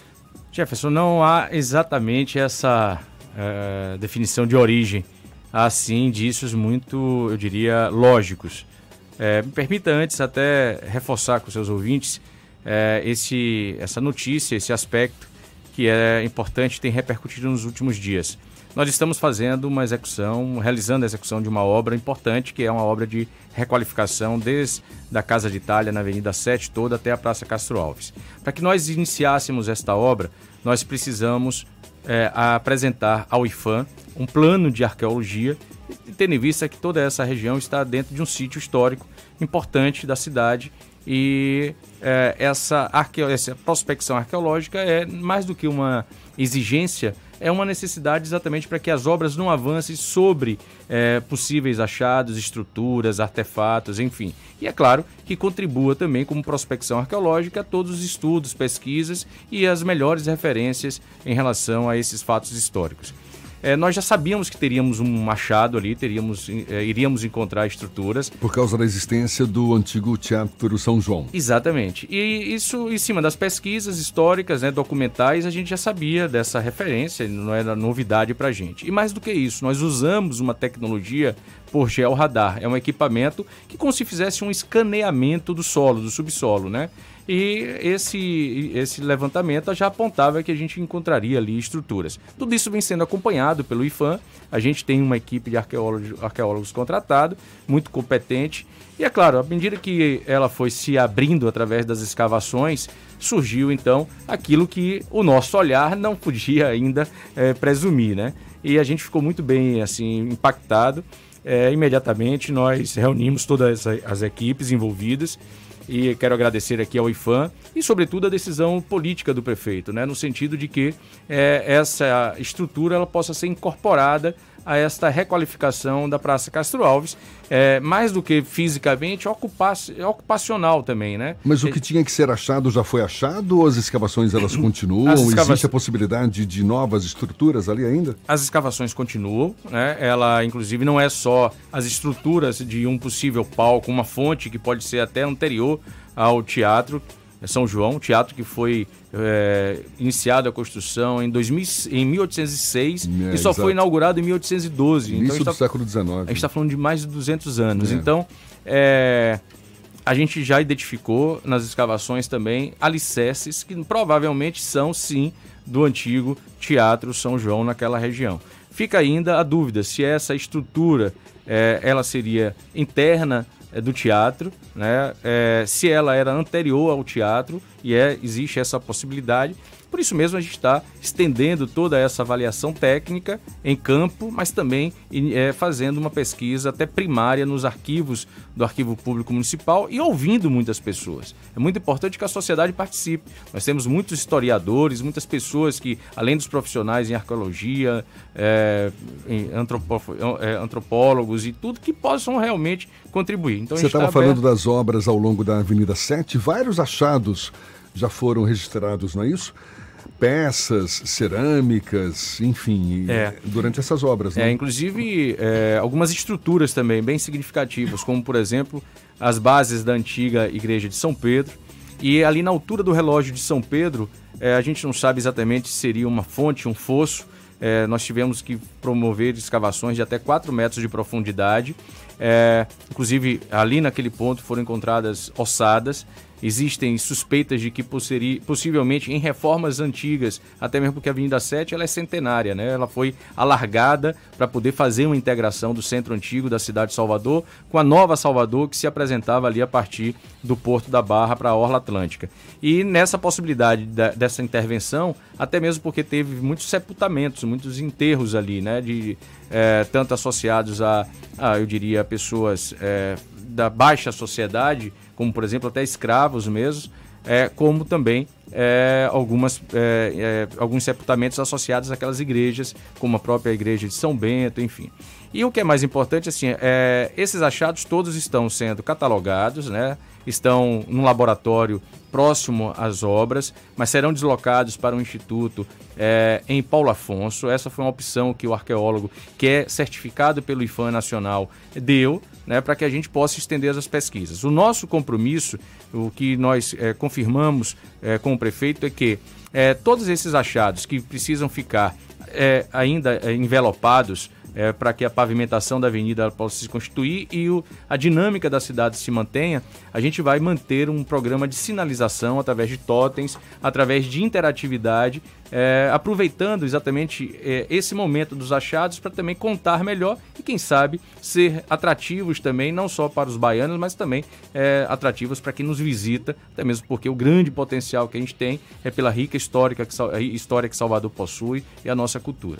Jefferson, não há exatamente essa eh, definição de origem. Há sim indícios muito, eu diria, lógicos. Eh, me permita antes até reforçar com seus ouvintes eh, esse, essa notícia, esse aspecto que é importante e tem repercutido nos últimos dias. Nós estamos fazendo uma execução, realizando a execução de uma obra importante, que é uma obra de requalificação desde a Casa de Itália, na Avenida 7, toda até a Praça Castro Alves. Para que nós iniciássemos esta obra, nós precisamos é, apresentar ao IFAM um plano de arqueologia, tendo em vista que toda essa região está dentro de um sítio histórico importante da cidade e é, essa, arqueo, essa prospecção arqueológica é mais do que uma exigência é uma necessidade exatamente para que as obras não avancem sobre é, possíveis achados, estruturas, artefatos, enfim. E é claro que contribua também como prospecção arqueológica a todos os estudos, pesquisas e as melhores referências em relação a esses fatos históricos. É, nós já sabíamos que teríamos um machado ali, teríamos, é, iríamos encontrar estruturas. Por causa da existência do antigo Teatro São João. Exatamente. E isso em cima das pesquisas históricas, né, documentais, a gente já sabia dessa referência, não era novidade para a gente. E mais do que isso, nós usamos uma tecnologia por georradar. É um equipamento que como se fizesse um escaneamento do solo, do subsolo, né? E esse, esse levantamento já apontava que a gente encontraria ali estruturas. Tudo isso vem sendo acompanhado pelo IFAM. A gente tem uma equipe de arqueólogos, arqueólogos contratado, muito competente. E é claro, à medida que ela foi se abrindo através das escavações, surgiu então aquilo que o nosso olhar não podia ainda é, presumir, né? E a gente ficou muito bem assim impactado. É, imediatamente nós reunimos todas as equipes envolvidas e quero agradecer aqui ao IFAM e, sobretudo, a decisão política do prefeito, né? no sentido de que é, essa estrutura ela possa ser incorporada a esta requalificação da Praça Castro Alves, é, mais do que fisicamente, ocupa ocupacional também, né? Mas o que tinha que ser achado já foi achado ou as escavações elas continuam? Escava... Existe a possibilidade de novas estruturas ali ainda? As escavações continuam, né? Ela, inclusive, não é só as estruturas de um possível palco, uma fonte que pode ser até anterior ao teatro, são João, teatro que foi é, iniciado a construção em, 2000, em 1806 é, e só exato. foi inaugurado em 1812. Início então, do tá, século XIX. A gente está falando de mais de 200 anos. É. Então, é, a gente já identificou nas escavações também alicerces que provavelmente são, sim, do antigo Teatro São João naquela região. Fica ainda a dúvida se essa estrutura é, ela seria interna é, do teatro, né? É, se ela era anterior ao teatro e é, existe essa possibilidade. Por isso mesmo a gente está estendendo toda essa avaliação técnica em campo, mas também é, fazendo uma pesquisa até primária nos arquivos do Arquivo Público Municipal e ouvindo muitas pessoas. É muito importante que a sociedade participe. Nós temos muitos historiadores, muitas pessoas que, além dos profissionais em arqueologia, é, em é, antropólogos e tudo, que possam realmente contribuir. Então, Você estava tá falando das obras ao longo da Avenida 7, vários achados já foram registrados, não é isso? Peças, cerâmicas, enfim, é. durante essas obras. Né? É, inclusive é, algumas estruturas também bem significativas, como por exemplo as bases da antiga igreja de São Pedro. E ali na altura do relógio de São Pedro, é, a gente não sabe exatamente se seria uma fonte, um fosso. É, nós tivemos que promover escavações de até 4 metros de profundidade. É, inclusive, ali naquele ponto foram encontradas ossadas Existem suspeitas de que possivelmente em reformas antigas, até mesmo porque a Avenida 7 ela é centenária, né? Ela foi alargada para poder fazer uma integração do centro antigo da cidade de Salvador com a nova Salvador que se apresentava ali a partir do Porto da Barra para a Orla Atlântica. E nessa possibilidade da, dessa intervenção, até mesmo porque teve muitos sepultamentos, muitos enterros ali, né? De, é, tanto associados a, a, eu diria, pessoas é, da baixa sociedade, como por exemplo até escravos mesmo, é, como também é, algumas, é, é, alguns sepultamentos associados àquelas igrejas, como a própria igreja de São Bento, enfim. E o que é mais importante, assim, é, esses achados todos estão sendo catalogados, né? Estão num laboratório próximo às obras, mas serão deslocados para um instituto é, em Paulo Afonso. Essa foi uma opção que o arqueólogo, que é certificado pelo IFAM Nacional, deu né, para que a gente possa estender as pesquisas. O nosso compromisso, o que nós é, confirmamos é, com o prefeito, é que todos esses achados que precisam ficar ainda envelopados é, para que a pavimentação da avenida possa se constituir e o, a dinâmica da cidade se mantenha, a gente vai manter um programa de sinalização através de totens, através de interatividade, é, aproveitando exatamente é, esse momento dos achados para também contar melhor e, quem sabe, ser atrativos também, não só para os baianos, mas também é, atrativos para quem nos visita, até mesmo porque o grande potencial que a gente tem é pela rica histórica que, história que Salvador possui e a nossa cultura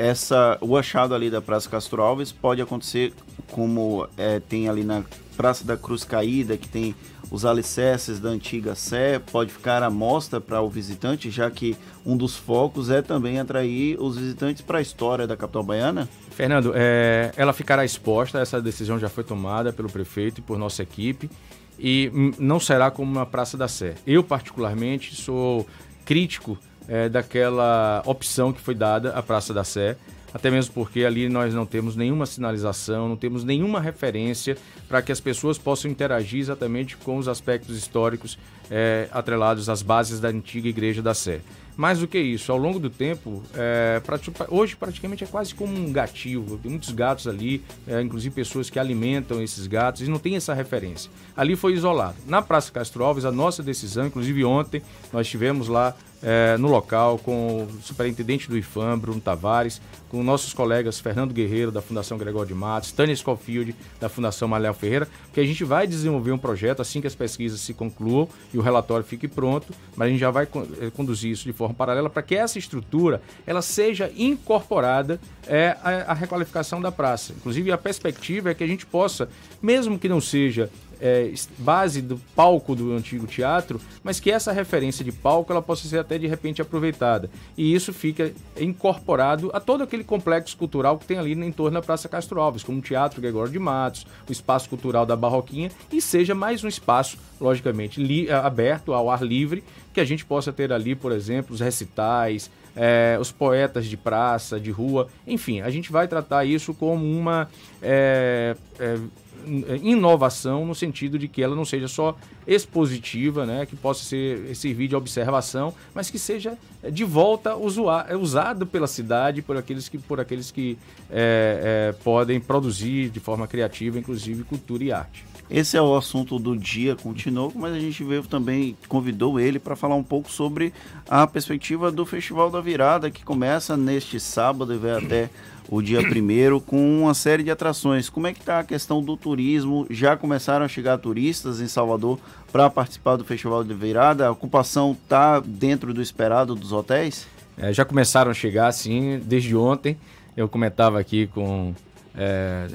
essa o achado ali da Praça Castro Alves pode acontecer como é, tem ali na Praça da Cruz Caída, que tem os alicerces da antiga Sé, pode ficar à mostra para o visitante, já que um dos focos é também atrair os visitantes para a história da capital baiana? Fernando, é, ela ficará exposta, essa decisão já foi tomada pelo prefeito e por nossa equipe, e hum, não será como uma Praça da Sé. Eu, particularmente, sou crítico é, daquela opção que foi dada à Praça da Sé, até mesmo porque ali nós não temos nenhuma sinalização, não temos nenhuma referência para que as pessoas possam interagir exatamente com os aspectos históricos é, atrelados às bases da antiga Igreja da Sé. Mais do que isso, ao longo do tempo, é, hoje praticamente é quase como um gatil. Tem muitos gatos ali, é, inclusive pessoas que alimentam esses gatos e não tem essa referência. Ali foi isolado. Na Praça Castro Alves, a nossa decisão, inclusive ontem, nós tivemos lá é, no local com o superintendente do IFAM, Bruno Tavares, com nossos colegas Fernando Guerreiro, da Fundação Gregório de Matos, Tânia Scofield, da Fundação Maléo Ferreira, que a gente vai desenvolver um projeto assim que as pesquisas se concluam e o relatório fique pronto, mas a gente já vai eh, conduzir isso de forma paralela para que essa estrutura ela seja incorporada é, à requalificação da praça. Inclusive, a perspectiva é que a gente possa, mesmo que não seja é, base do palco do antigo teatro, mas que essa referência de palco ela possa ser até de repente aproveitada. E isso fica incorporado a todo aquele complexo cultural que tem ali em torno da Praça Castro Alves, como o Teatro Gregório de Matos, o Espaço Cultural da Barroquinha, e seja mais um espaço, logicamente, aberto ao ar livre, que a gente possa ter ali, por exemplo, os recitais, é, os poetas de praça, de rua, enfim, a gente vai tratar isso como uma é, é, inovação no sentido de que ela não seja só expositiva, né, que possa ser servir de observação, mas que seja é, de volta usado, é, usado pela cidade por aqueles que, por aqueles que é, é, podem produzir de forma criativa, inclusive cultura e arte. Esse é o assunto do dia continuou, mas a gente veio também, convidou ele para falar um pouco sobre a perspectiva do Festival da Virada, que começa neste sábado e vai até o dia primeiro com uma série de atrações. Como é que está a questão do turismo? Já começaram a chegar turistas em Salvador para participar do Festival da Virada? A ocupação está dentro do esperado dos hotéis? É, já começaram a chegar, sim, desde ontem. Eu comentava aqui com é,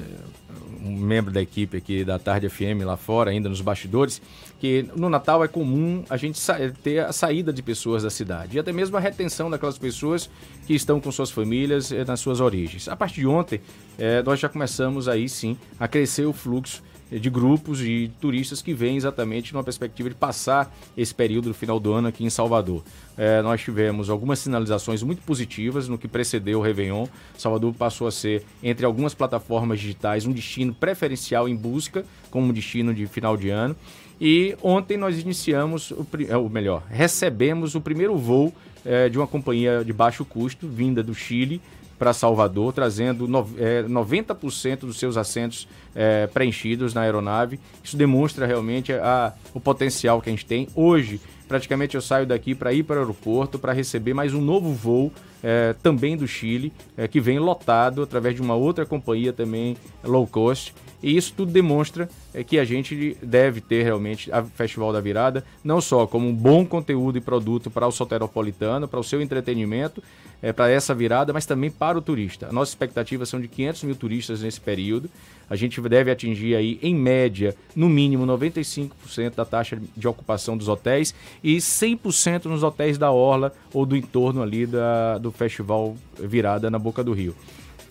um membro da equipe aqui da Tarde FM lá fora, ainda nos bastidores, que no Natal é comum a gente ter a saída de pessoas da cidade e até mesmo a retenção daquelas pessoas que estão com suas famílias eh, nas suas origens. A partir de ontem, é, nós já começamos aí sim a crescer o fluxo de grupos de turistas que vêm exatamente numa perspectiva de passar esse período do final do ano aqui em Salvador. É, nós tivemos algumas sinalizações muito positivas no que precedeu o Réveillon. Salvador passou a ser, entre algumas plataformas digitais, um destino preferencial em busca como destino de final de ano. E ontem nós iniciamos, o, é, ou melhor, recebemos o primeiro voo é, de uma companhia de baixo custo, vinda do Chile, para Salvador, trazendo no, é, 90% dos seus assentos é, preenchidos na aeronave. Isso demonstra realmente a, o potencial que a gente tem. Hoje, praticamente eu saio daqui para ir para o aeroporto para receber mais um novo voo é, também do Chile, é, que vem lotado através de uma outra companhia também low cost. E isso tudo demonstra é, que a gente deve ter realmente a Festival da Virada, não só como um bom conteúdo e produto para o soteropolitano, para o seu entretenimento, é, para essa virada, mas também para o turista. A nossa expectativa são de 500 mil turistas nesse período. A gente deve atingir aí, em média, no mínimo 95% da taxa de ocupação dos hotéis e 100% nos hotéis da Orla ou do entorno ali da, do Festival Virada na Boca do Rio.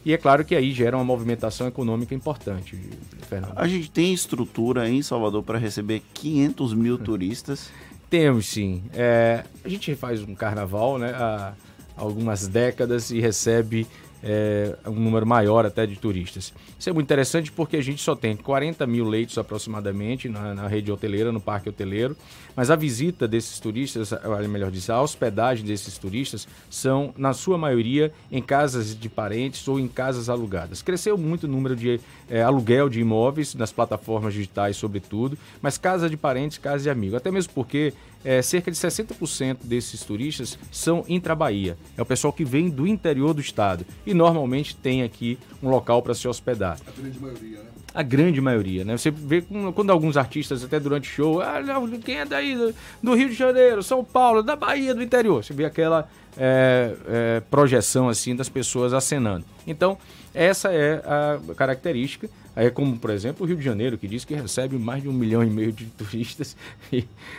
E é claro que aí gera uma movimentação econômica importante, Fernando. A gente tem estrutura em Salvador para receber 500 mil turistas? Temos sim. É, a gente faz um carnaval né, há algumas décadas e recebe é, um número maior até de turistas. Isso é muito interessante porque a gente só tem 40 mil leitos aproximadamente na, na rede hoteleira, no parque hoteleiro, mas a visita desses turistas, melhor dizer, a hospedagem desses turistas são, na sua maioria, em casas de parentes ou em casas alugadas. Cresceu muito o número de é, aluguel de imóveis nas plataformas digitais, sobretudo, mas casa de parentes, casa de amigos. Até mesmo porque é, cerca de 60% desses turistas são intra-Bahia. É o pessoal que vem do interior do estado e normalmente tem aqui um local para se hospedar. A grande maioria, né? A grande maioria, né? Você vê quando alguns artistas, até durante o show, ah, não, quem é daí do, do Rio de Janeiro, São Paulo, da Bahia, do interior. Você vê aquela é, é, projeção assim das pessoas acenando. Então, essa é a característica. Aí, como, por exemplo, o Rio de Janeiro, que diz que recebe mais de um milhão e meio de turistas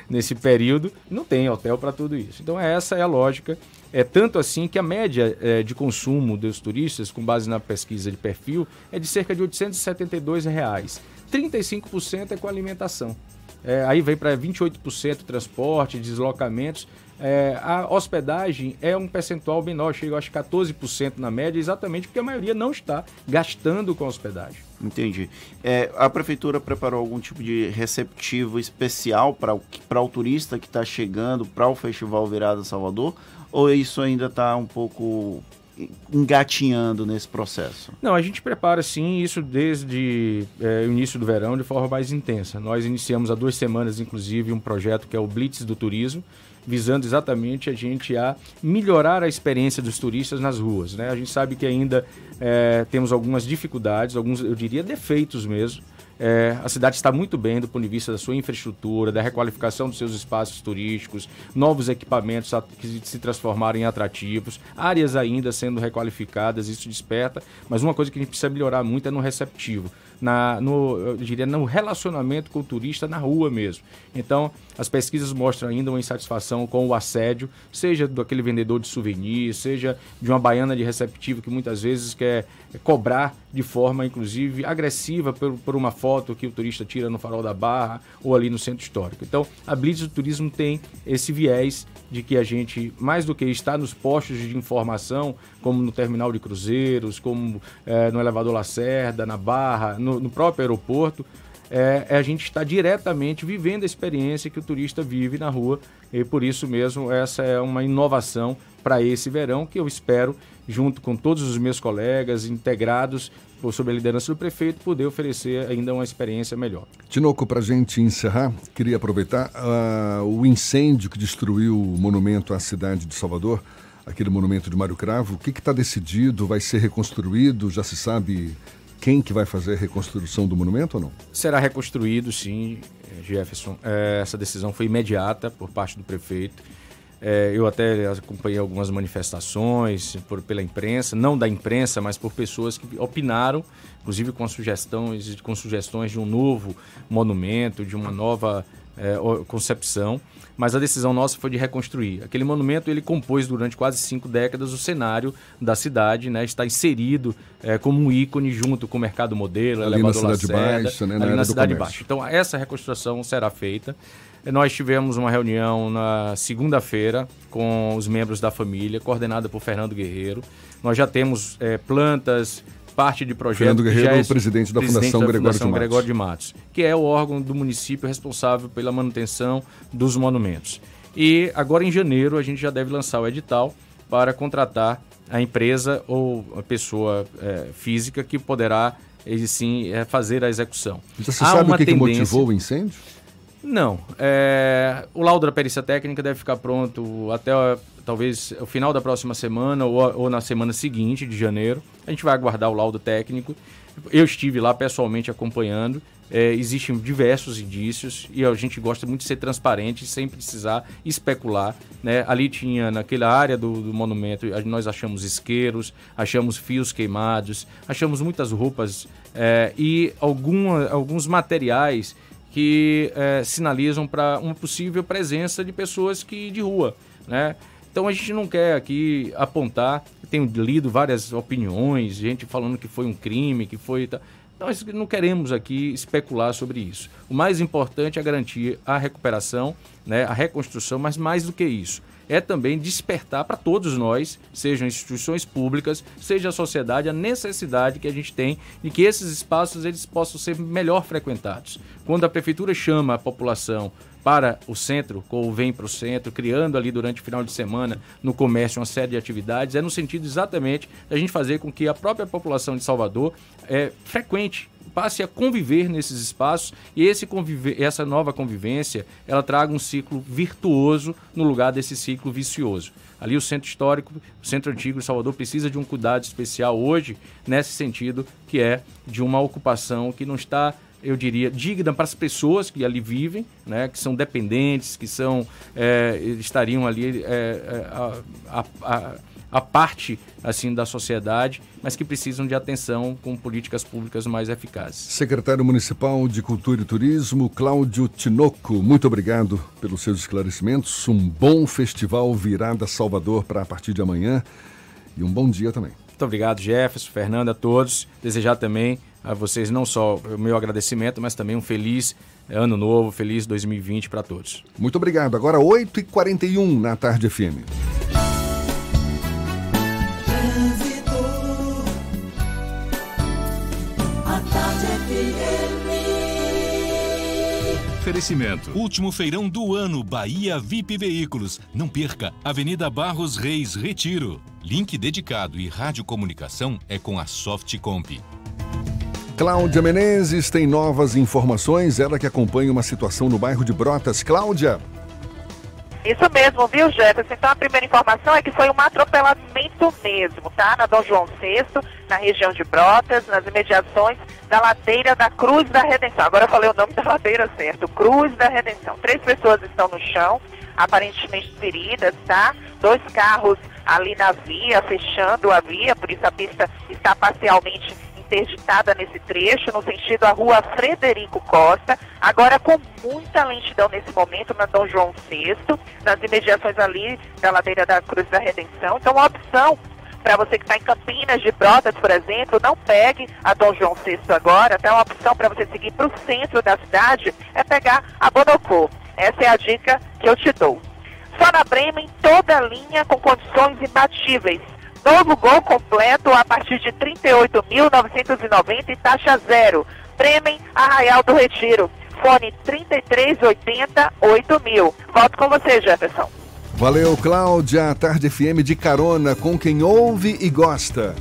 nesse período, não tem hotel para tudo isso. Então, essa é a lógica. É tanto assim que a média é, de consumo dos turistas, com base na pesquisa de perfil, é de cerca de 872 reais. 35% é com alimentação. É, aí vem para 28% transporte, deslocamentos. É, a hospedagem é um percentual menor, chega acho 14% na média, exatamente porque a maioria não está gastando com hospedagem. Entendi. É, a prefeitura preparou algum tipo de receptivo especial para o turista que está chegando para o Festival Virada Salvador? Ou isso ainda está um pouco engatinhando nesse processo? Não, a gente prepara sim isso desde é, o início do verão de forma mais intensa. Nós iniciamos há duas semanas, inclusive, um projeto que é o Blitz do Turismo, visando exatamente a gente a melhorar a experiência dos turistas nas ruas. Né? A gente sabe que ainda é, temos algumas dificuldades, alguns, eu diria, defeitos mesmo. É, a cidade está muito bem do ponto de vista da sua infraestrutura, da requalificação dos seus espaços turísticos, novos equipamentos que se transformaram em atrativos, áreas ainda sendo requalificadas, isso desperta. Mas uma coisa que a gente precisa melhorar muito é no receptivo na, no, eu diria, no relacionamento com o turista na rua mesmo. Então, as pesquisas mostram ainda uma insatisfação com o assédio, seja do aquele vendedor de souvenir, seja de uma baiana de receptivo que muitas vezes quer cobrar de forma, inclusive, agressiva por, por uma foto que o turista tira no farol da barra ou ali no centro histórico. Então, a Blitz do Turismo tem esse viés de que a gente, mais do que estar nos postos de informação, como no terminal de cruzeiros, como é, no elevador Lacerda, na Barra, no, no próprio aeroporto, é, é, a gente está diretamente vivendo a experiência que o turista vive na rua e por isso mesmo essa é uma inovação para esse verão que eu espero, junto com todos os meus colegas integrados sob a liderança do prefeito, poder oferecer ainda uma experiência melhor. Tinoco, para a gente encerrar, queria aproveitar uh, o incêndio que destruiu o monumento à cidade de Salvador aquele monumento de Mário Cravo. O que está decidido? Vai ser reconstruído? Já se sabe quem que vai fazer a reconstrução do monumento ou não? Será reconstruído, sim, Jefferson. É, essa decisão foi imediata por parte do prefeito. É, eu até acompanhei algumas manifestações por, pela imprensa, não da imprensa, mas por pessoas que opinaram, inclusive com sugestões, com sugestões de um novo monumento, de uma nova é, concepção mas a decisão nossa foi de reconstruir. Aquele monumento ele compôs durante quase cinco décadas o cenário da cidade, né? Está inserido é, como um ícone junto com o mercado modelo, ali elevador na cidade Lacerda, baixa, né? Na na cidade baixa. Então essa reconstrução será feita. Nós tivemos uma reunião na segunda-feira com os membros da família, coordenada por Fernando Guerreiro. Nós já temos é, plantas, parte de projeto. Fernando Guerreiro, é presidente da presidente Fundação, da Gregório, Fundação de Gregório de Matos, que é o órgão do município responsável pela manutenção dos monumentos. E agora em janeiro a gente já deve lançar o edital para contratar a empresa ou a pessoa é, física que poderá sim é, fazer a execução. Se Há sabe o que, que motivou o incêndio? Não. É... O laudo da perícia técnica deve ficar pronto até talvez o final da próxima semana ou, ou na semana seguinte, de janeiro. A gente vai aguardar o laudo técnico. Eu estive lá pessoalmente acompanhando. É, existem diversos indícios e a gente gosta muito de ser transparente sem precisar especular. Né? Ali tinha, naquela área do, do, monumento, nós achamos isqueiros, achamos fios queimados, achamos muitas roupas é, e alguma, alguns materiais que é, sinalizam para uma possível presença de pessoas que de rua. Né? Então a gente não quer aqui apontar, tenho lido várias opiniões, gente falando que foi um crime, que foi. Nós não queremos aqui especular sobre isso. O mais importante é garantir a recuperação, né, a reconstrução, mas mais do que isso, é também despertar para todos nós, sejam instituições públicas, seja a sociedade, a necessidade que a gente tem de que esses espaços eles possam ser melhor frequentados. Quando a prefeitura chama a população para o centro, ou vem para o centro, criando ali durante o final de semana no comércio uma série de atividades, é no sentido exatamente da gente fazer com que a própria população de Salvador é, frequente passe a conviver nesses espaços e esse conviver, essa nova convivência ela traga um ciclo virtuoso no lugar desse ciclo vicioso. Ali o centro histórico, o centro antigo de Salvador precisa de um cuidado especial hoje nesse sentido que é de uma ocupação que não está eu diria, digna para as pessoas que ali vivem, né, que são dependentes, que são é, estariam ali é, a, a, a, a, parte assim da sociedade, mas que precisam de atenção com políticas públicas mais eficazes. Secretário Municipal de Cultura e Turismo, Cláudio Tinoco, muito obrigado pelos seus esclarecimentos. Um bom festival Virada Salvador para a partir de amanhã e um bom dia também. Muito obrigado, Jefferson, Fernando, a todos. Desejar também a vocês não só o meu agradecimento, mas também um feliz ano novo, feliz 2020 para todos. Muito obrigado. Agora 8h41 na Tarde FM. Oferecimento. Último feirão do ano Bahia VIP Veículos. Não perca. Avenida Barros Reis, Retiro. Link dedicado e radiocomunicação é com a Softcomp. Cláudia Menezes tem novas informações, ela que acompanha uma situação no bairro de Brotas. Cláudia. Isso mesmo, viu, Jefferson? Então a primeira informação é que foi um atropelamento mesmo, tá? Na Dom João VI, na região de Brotas, nas imediações da ladeira da Cruz da Redenção. Agora eu falei o nome da ladeira certo, Cruz da Redenção. Três pessoas estão no chão, aparentemente feridas, tá? Dois carros ali na via, fechando a via, por isso a pista está parcialmente interditada nesse trecho, no sentido a rua Frederico Costa, agora com muita lentidão nesse momento na Dom João VI, nas imediações ali da ladeira da Cruz da Redenção. Então, a opção para você que está em Campinas de Brotas, por exemplo, não pegue a Dom João VI agora, até uma opção para você seguir para o centro da cidade é pegar a Bonocô. Essa é a dica que eu te dou. Só na Bremen, toda linha com condições imbatíveis. Novo gol completo a partir de 38.990 e taxa zero. Bremen, Arraial do Retiro. Fone 3380 8000. Volto com você, Jefferson. Valeu, Cláudia. Tarde FM de carona com quem ouve e gosta.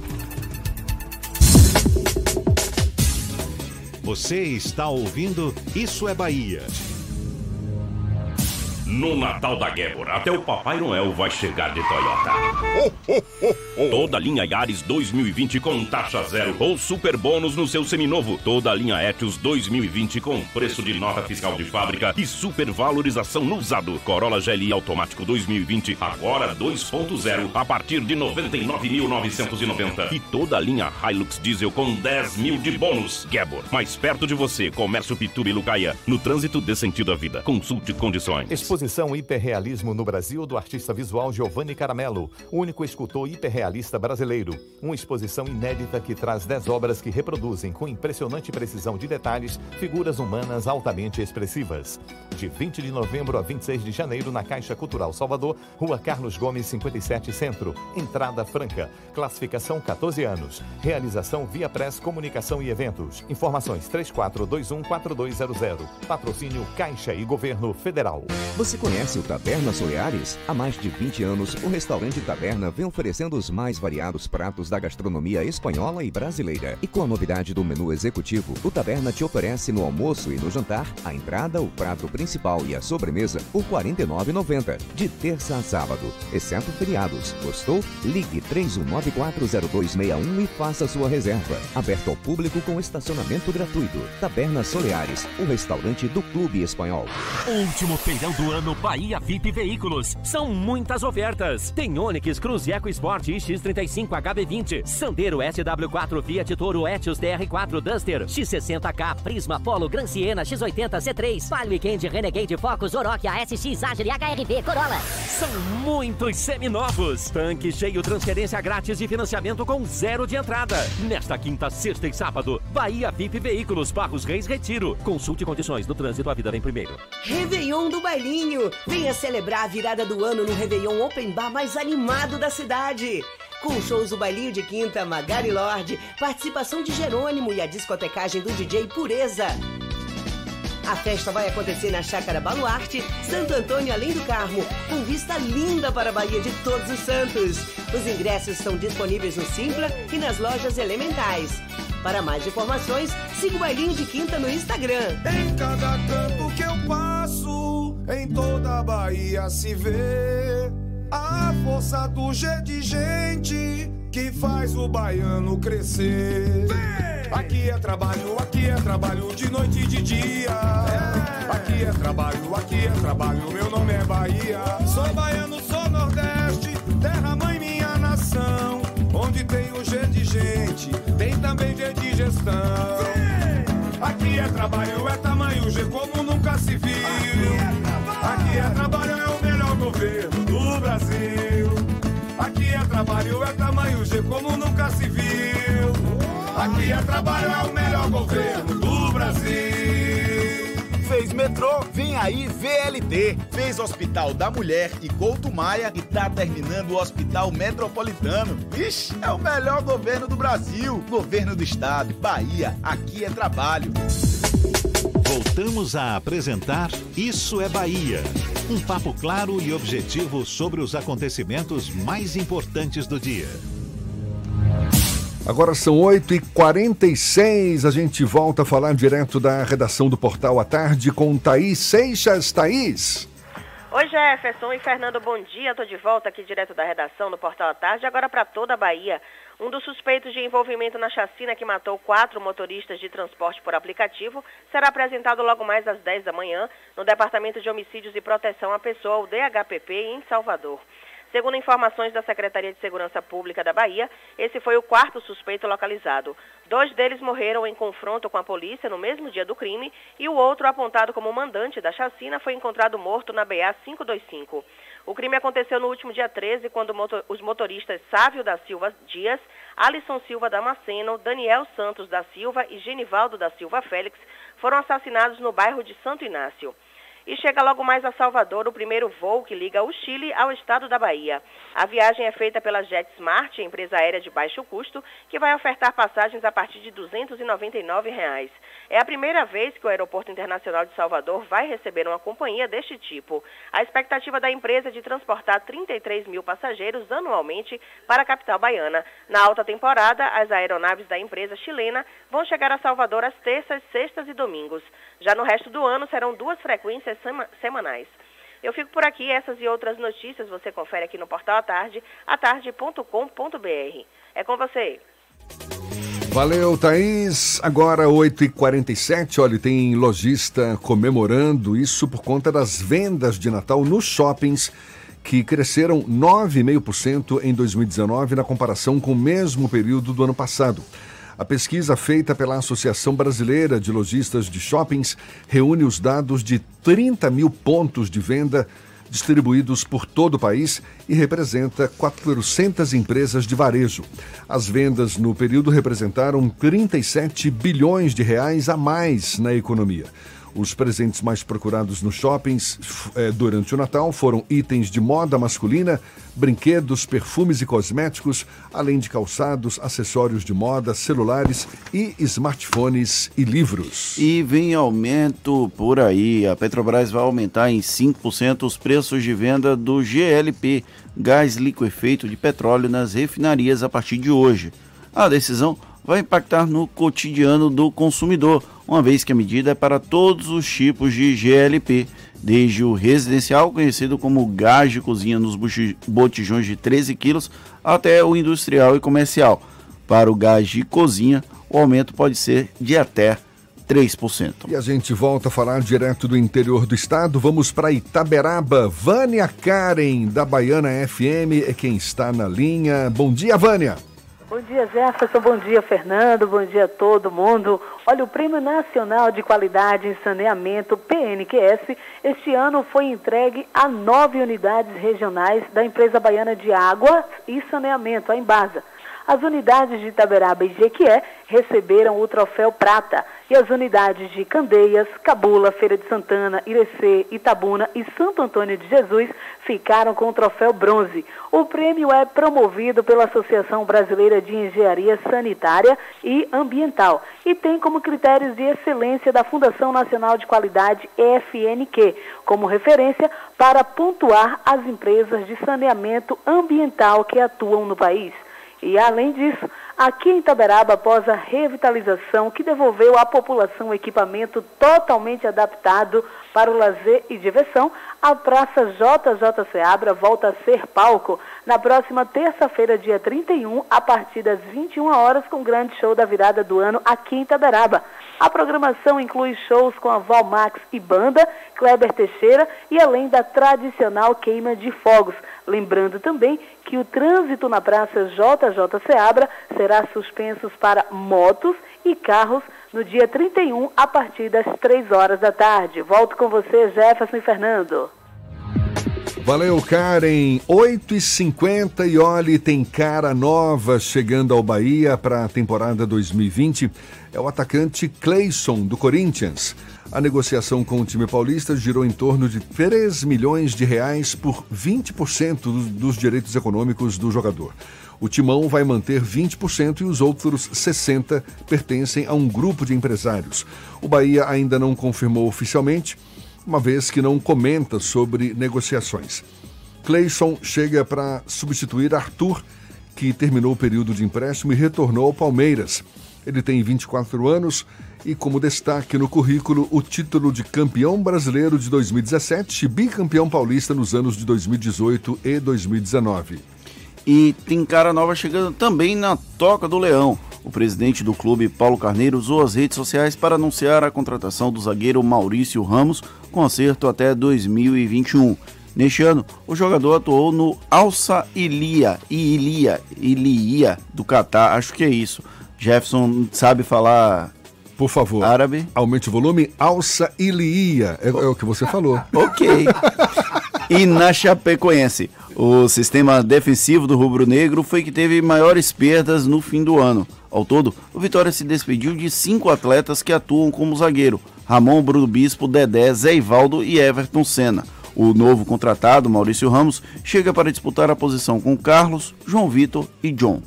Você está ouvindo Isso é Bahia. No Natal da Gébora, até o Papai Noel vai chegar de Toyota. Toda linha Yaris 2020 com taxa zero ou super bônus no seu seminovo. Toda linha Etios 2020 com preço de nota fiscal de fábrica e super valorização no usado. Corolla GLI automático 2020 agora 2.0 a partir de 99.990 e toda linha Hilux diesel com 10 mil de bônus. Gebor, mais perto de você, Comércio Pituba e Lucaia. No trânsito dê sentido à vida. Consulte condições. Exposição Hiperrealismo no Brasil do artista visual Giovanni Caramelo, único escultor hiperrealista brasileiro. Uma exposição inédita que traz 10 obras que reproduzem com impressionante precisão de detalhes figuras humanas altamente expressivas. De 20 de novembro a 26 de janeiro na Caixa Cultural Salvador, Rua Carlos Gomes 57 Centro, entrada franca, classificação 14 anos, realização via Press Comunicação e Eventos. Informações 34214200. Patrocínio Caixa e Governo Federal. Você conhece o Taberna Soleares? Há mais de 20 anos, o restaurante Taberna vem oferecendo os mais variados pratos da gastronomia espanhola e brasileira. E com a novidade do menu executivo, o Taberna te oferece no almoço e no jantar a entrada, o prato principal e a sobremesa por R$ 49,90, de terça a sábado, exceto feriados. Gostou? Ligue 31940261 e faça sua reserva. Aberto ao público com estacionamento gratuito. Taberna Soleares, o restaurante do Clube Espanhol. Último feirão do ano Bahia VIP Veículos. São muitas ofertas. Tem Onix, Cruz Eco Sport X35 HB20, Sandero SW4 Fiat Toro Etios TR4 Duster, X60K Prisma Polo Gran Siena X80 C3, Palio Weekend Renegade Focus Oroch ASX Agile HRV Corolla. São muitos seminovos. Tanque cheio, transferência grátis e financiamento com zero de entrada. Nesta quinta, sexta e sábado, Bahia VIP Veículos, Barros Reis Retiro. Consulte condições do trânsito, a vida vem primeiro. Réveillon do Bailinho. Venha celebrar a virada do ano no Réveillon Open Bar mais animado da cidade. Com shows do Bailinho de Quinta, Magari Lorde, participação de Jerônimo e a discotecagem do DJ Pureza. A festa vai acontecer na Chácara Baluarte, Santo Antônio Além do Carmo, com vista linda para a Bahia de Todos os Santos. Os ingressos estão disponíveis no Simpla e nas lojas elementais. Para mais informações, siga o Bailinho de Quinta no Instagram. Em cada canto que eu passo, em toda a Bahia se vê a força do G de gente que faz o baiano crescer. Aqui é trabalho, aqui é trabalho de noite e de dia. Aqui é trabalho, aqui é trabalho, meu nome é Bahia. Sou baiano, sou nordeste, terra mãe minha nação. Onde tem o G de gente, tem também G de gestão. Aqui é trabalho, é tamanho G como nunca se viu. Aqui é trabalho, é o melhor governo Brasil. Aqui é trabalho, é tamanho G como nunca se viu. Aqui é trabalho, é o melhor governo do Brasil. Fez metrô, vem aí VLT. Fez Hospital da Mulher e Couto Maia e tá terminando o Hospital Metropolitano. Ixi, é o melhor governo do Brasil. Governo do Estado, Bahia, aqui é trabalho. Voltamos a apresentar Isso é Bahia. Um papo claro e objetivo sobre os acontecimentos mais importantes do dia. Agora são 8h46, a gente volta a falar direto da redação do Portal à Tarde com Thaís Seixas. Thaís. Oi Jefferson e Fernando, bom dia. Estou de volta aqui direto da redação do Portal à Tarde, agora para toda a Bahia. Um dos suspeitos de envolvimento na chacina que matou quatro motoristas de transporte por aplicativo será apresentado logo mais às 10 da manhã no Departamento de Homicídios e Proteção à Pessoa, o DHPP, em Salvador. Segundo informações da Secretaria de Segurança Pública da Bahia, esse foi o quarto suspeito localizado. Dois deles morreram em confronto com a polícia no mesmo dia do crime e o outro, apontado como mandante da chacina, foi encontrado morto na BA 525. O crime aconteceu no último dia 13, quando os motoristas Sávio da Silva Dias, Alisson Silva Damasceno, Daniel Santos da Silva e Genivaldo da Silva Félix foram assassinados no bairro de Santo Inácio e chega logo mais a Salvador o primeiro voo que liga o Chile ao estado da Bahia. A viagem é feita pela JetSmart, empresa aérea de baixo custo, que vai ofertar passagens a partir de 299 reais. É a primeira vez que o Aeroporto Internacional de Salvador vai receber uma companhia deste tipo. A expectativa da empresa é de transportar 33 mil passageiros anualmente para a capital baiana. Na alta temporada, as aeronaves da empresa chilena vão chegar a Salvador às terças, sextas e domingos. Já no resto do ano serão duas frequências semanais. Eu fico por aqui, essas e outras notícias você confere aqui no portal à tarde, atarde.com.br. É com você. Valeu, Thaís. Agora 8h47, olha, tem lojista comemorando isso por conta das vendas de Natal nos shoppings que cresceram 9,5% em 2019 na comparação com o mesmo período do ano passado. A pesquisa feita pela Associação Brasileira de Lojistas de Shoppings reúne os dados de 30 mil pontos de venda distribuídos por todo o país e representa 400 empresas de varejo. As vendas no período representaram 37 bilhões de reais a mais na economia. Os presentes mais procurados nos shoppings eh, durante o Natal foram itens de moda masculina, brinquedos, perfumes e cosméticos, além de calçados, acessórios de moda, celulares e smartphones e livros. E vem aumento por aí. A Petrobras vai aumentar em 5% os preços de venda do GLP, gás liquefeito de petróleo, nas refinarias a partir de hoje. A decisão vai impactar no cotidiano do consumidor, uma vez que a medida é para todos os tipos de GLP, desde o residencial, conhecido como gás de cozinha nos botijões de 13 quilos, até o industrial e comercial. Para o gás de cozinha, o aumento pode ser de até 3%. E a gente volta a falar direto do interior do estado. Vamos para Itaberaba. Vânia Karen, da Baiana FM, é quem está na linha. Bom dia, Vânia. Bom dia, Jefferson. Bom dia, Fernando. Bom dia a todo mundo. Olha, o Prêmio Nacional de Qualidade em Saneamento, PNQS, este ano foi entregue a nove unidades regionais da empresa baiana de água e saneamento, a Embasa. As unidades de Itaberaba e Jequié receberam o troféu prata e as unidades de Candeias, Cabula, Feira de Santana, Irecê, Itabuna e Santo Antônio de Jesus ficaram com o troféu bronze. O prêmio é promovido pela Associação Brasileira de Engenharia Sanitária e Ambiental e tem como critérios de excelência da Fundação Nacional de Qualidade FNQ, como referência para pontuar as empresas de saneamento ambiental que atuam no país. E, além disso, aqui em Itaberaba após a revitalização que devolveu à população um equipamento totalmente adaptado para o lazer e diversão, a Praça JJ Seabra volta a ser palco na próxima terça-feira, dia 31, a partir das 21 horas, com o grande show da virada do ano aqui em Itaberaba. A programação inclui shows com a Valmax e banda, Kleber Teixeira e além da tradicional queima de fogos. Lembrando também que o trânsito na Praça JJ Seabra será suspenso para motos e carros no dia 31, a partir das 3 horas da tarde. Volto com você, Jefferson e Fernando. Valeu, Karen. 8h50 e olhe, tem cara nova chegando ao Bahia para a temporada 2020. É o atacante Clayson, do Corinthians. A negociação com o time paulista girou em torno de 3 milhões de reais por 20% dos direitos econômicos do jogador. O Timão vai manter 20% e os outros 60% pertencem a um grupo de empresários. O Bahia ainda não confirmou oficialmente, uma vez que não comenta sobre negociações. Cleison chega para substituir Arthur, que terminou o período de empréstimo e retornou ao Palmeiras. Ele tem 24 anos e, como destaque no currículo, o título de campeão brasileiro de 2017 e bicampeão paulista nos anos de 2018 e 2019. E tem cara nova chegando também na Toca do Leão. O presidente do clube, Paulo Carneiro, usou as redes sociais para anunciar a contratação do zagueiro Maurício Ramos com acerto até 2021. Neste ano, o jogador atuou no Alça Ilia, Ilia, Ilia do Catar, acho que é isso. Jefferson sabe falar por favor. Árabe. Aumente o volume. Alça Ilia. É, é o que você falou. ok. e na Chapecoense. O sistema defensivo do Rubro Negro foi que teve maiores perdas no fim do ano. Ao todo, o Vitória se despediu de cinco atletas que atuam como zagueiro: Ramon Bruno Bispo, Dedé, Zé Ivaldo e Everton Senna. O novo contratado, Maurício Ramos, chega para disputar a posição com Carlos, João Vitor e John.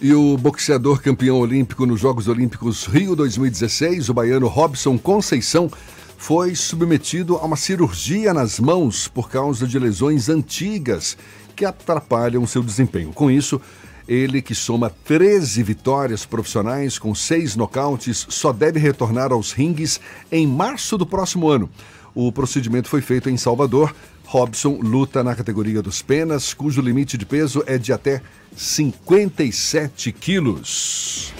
E o boxeador campeão olímpico nos Jogos Olímpicos Rio 2016, o baiano Robson Conceição, foi submetido a uma cirurgia nas mãos por causa de lesões antigas que atrapalham seu desempenho. Com isso, ele, que soma 13 vitórias profissionais com seis nocautes, só deve retornar aos ringues em março do próximo ano. O procedimento foi feito em Salvador. Robson luta na categoria dos penas, cujo limite de peso é de até 57 quilos.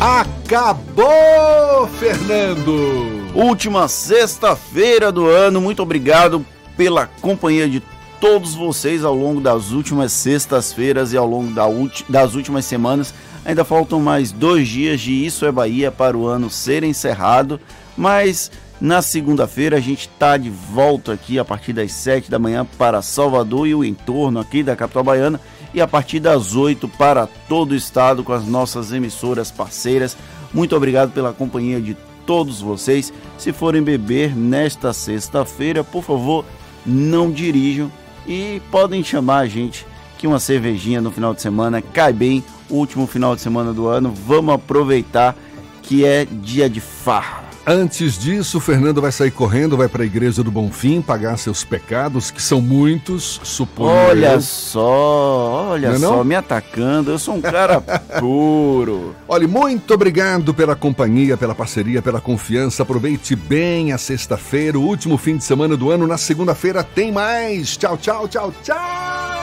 Acabou, Fernando! Última sexta-feira do ano. Muito obrigado pela companhia de todos vocês ao longo das últimas sextas-feiras e ao longo da das últimas semanas. Ainda faltam mais dois dias de Isso é Bahia para o ano ser encerrado, mas na segunda-feira a gente está de volta aqui a partir das sete da manhã para Salvador e o entorno aqui da capital baiana e a partir das 8 para todo o estado com as nossas emissoras parceiras. Muito obrigado pela companhia de todos vocês. Se forem beber nesta sexta-feira, por favor, não dirijam e podem chamar a gente que uma cervejinha no final de semana cai bem. Último final de semana do ano, vamos aproveitar que é dia de farra. Antes disso, o Fernando vai sair correndo, vai para a igreja do Bonfim pagar seus pecados, que são muitos, suponho. Olha eu. só, olha não é só, não? me atacando. Eu sou um cara puro. Olha, muito obrigado pela companhia, pela parceria, pela confiança. Aproveite bem a sexta-feira, o último fim de semana do ano. Na segunda-feira tem mais. Tchau, tchau, tchau, tchau.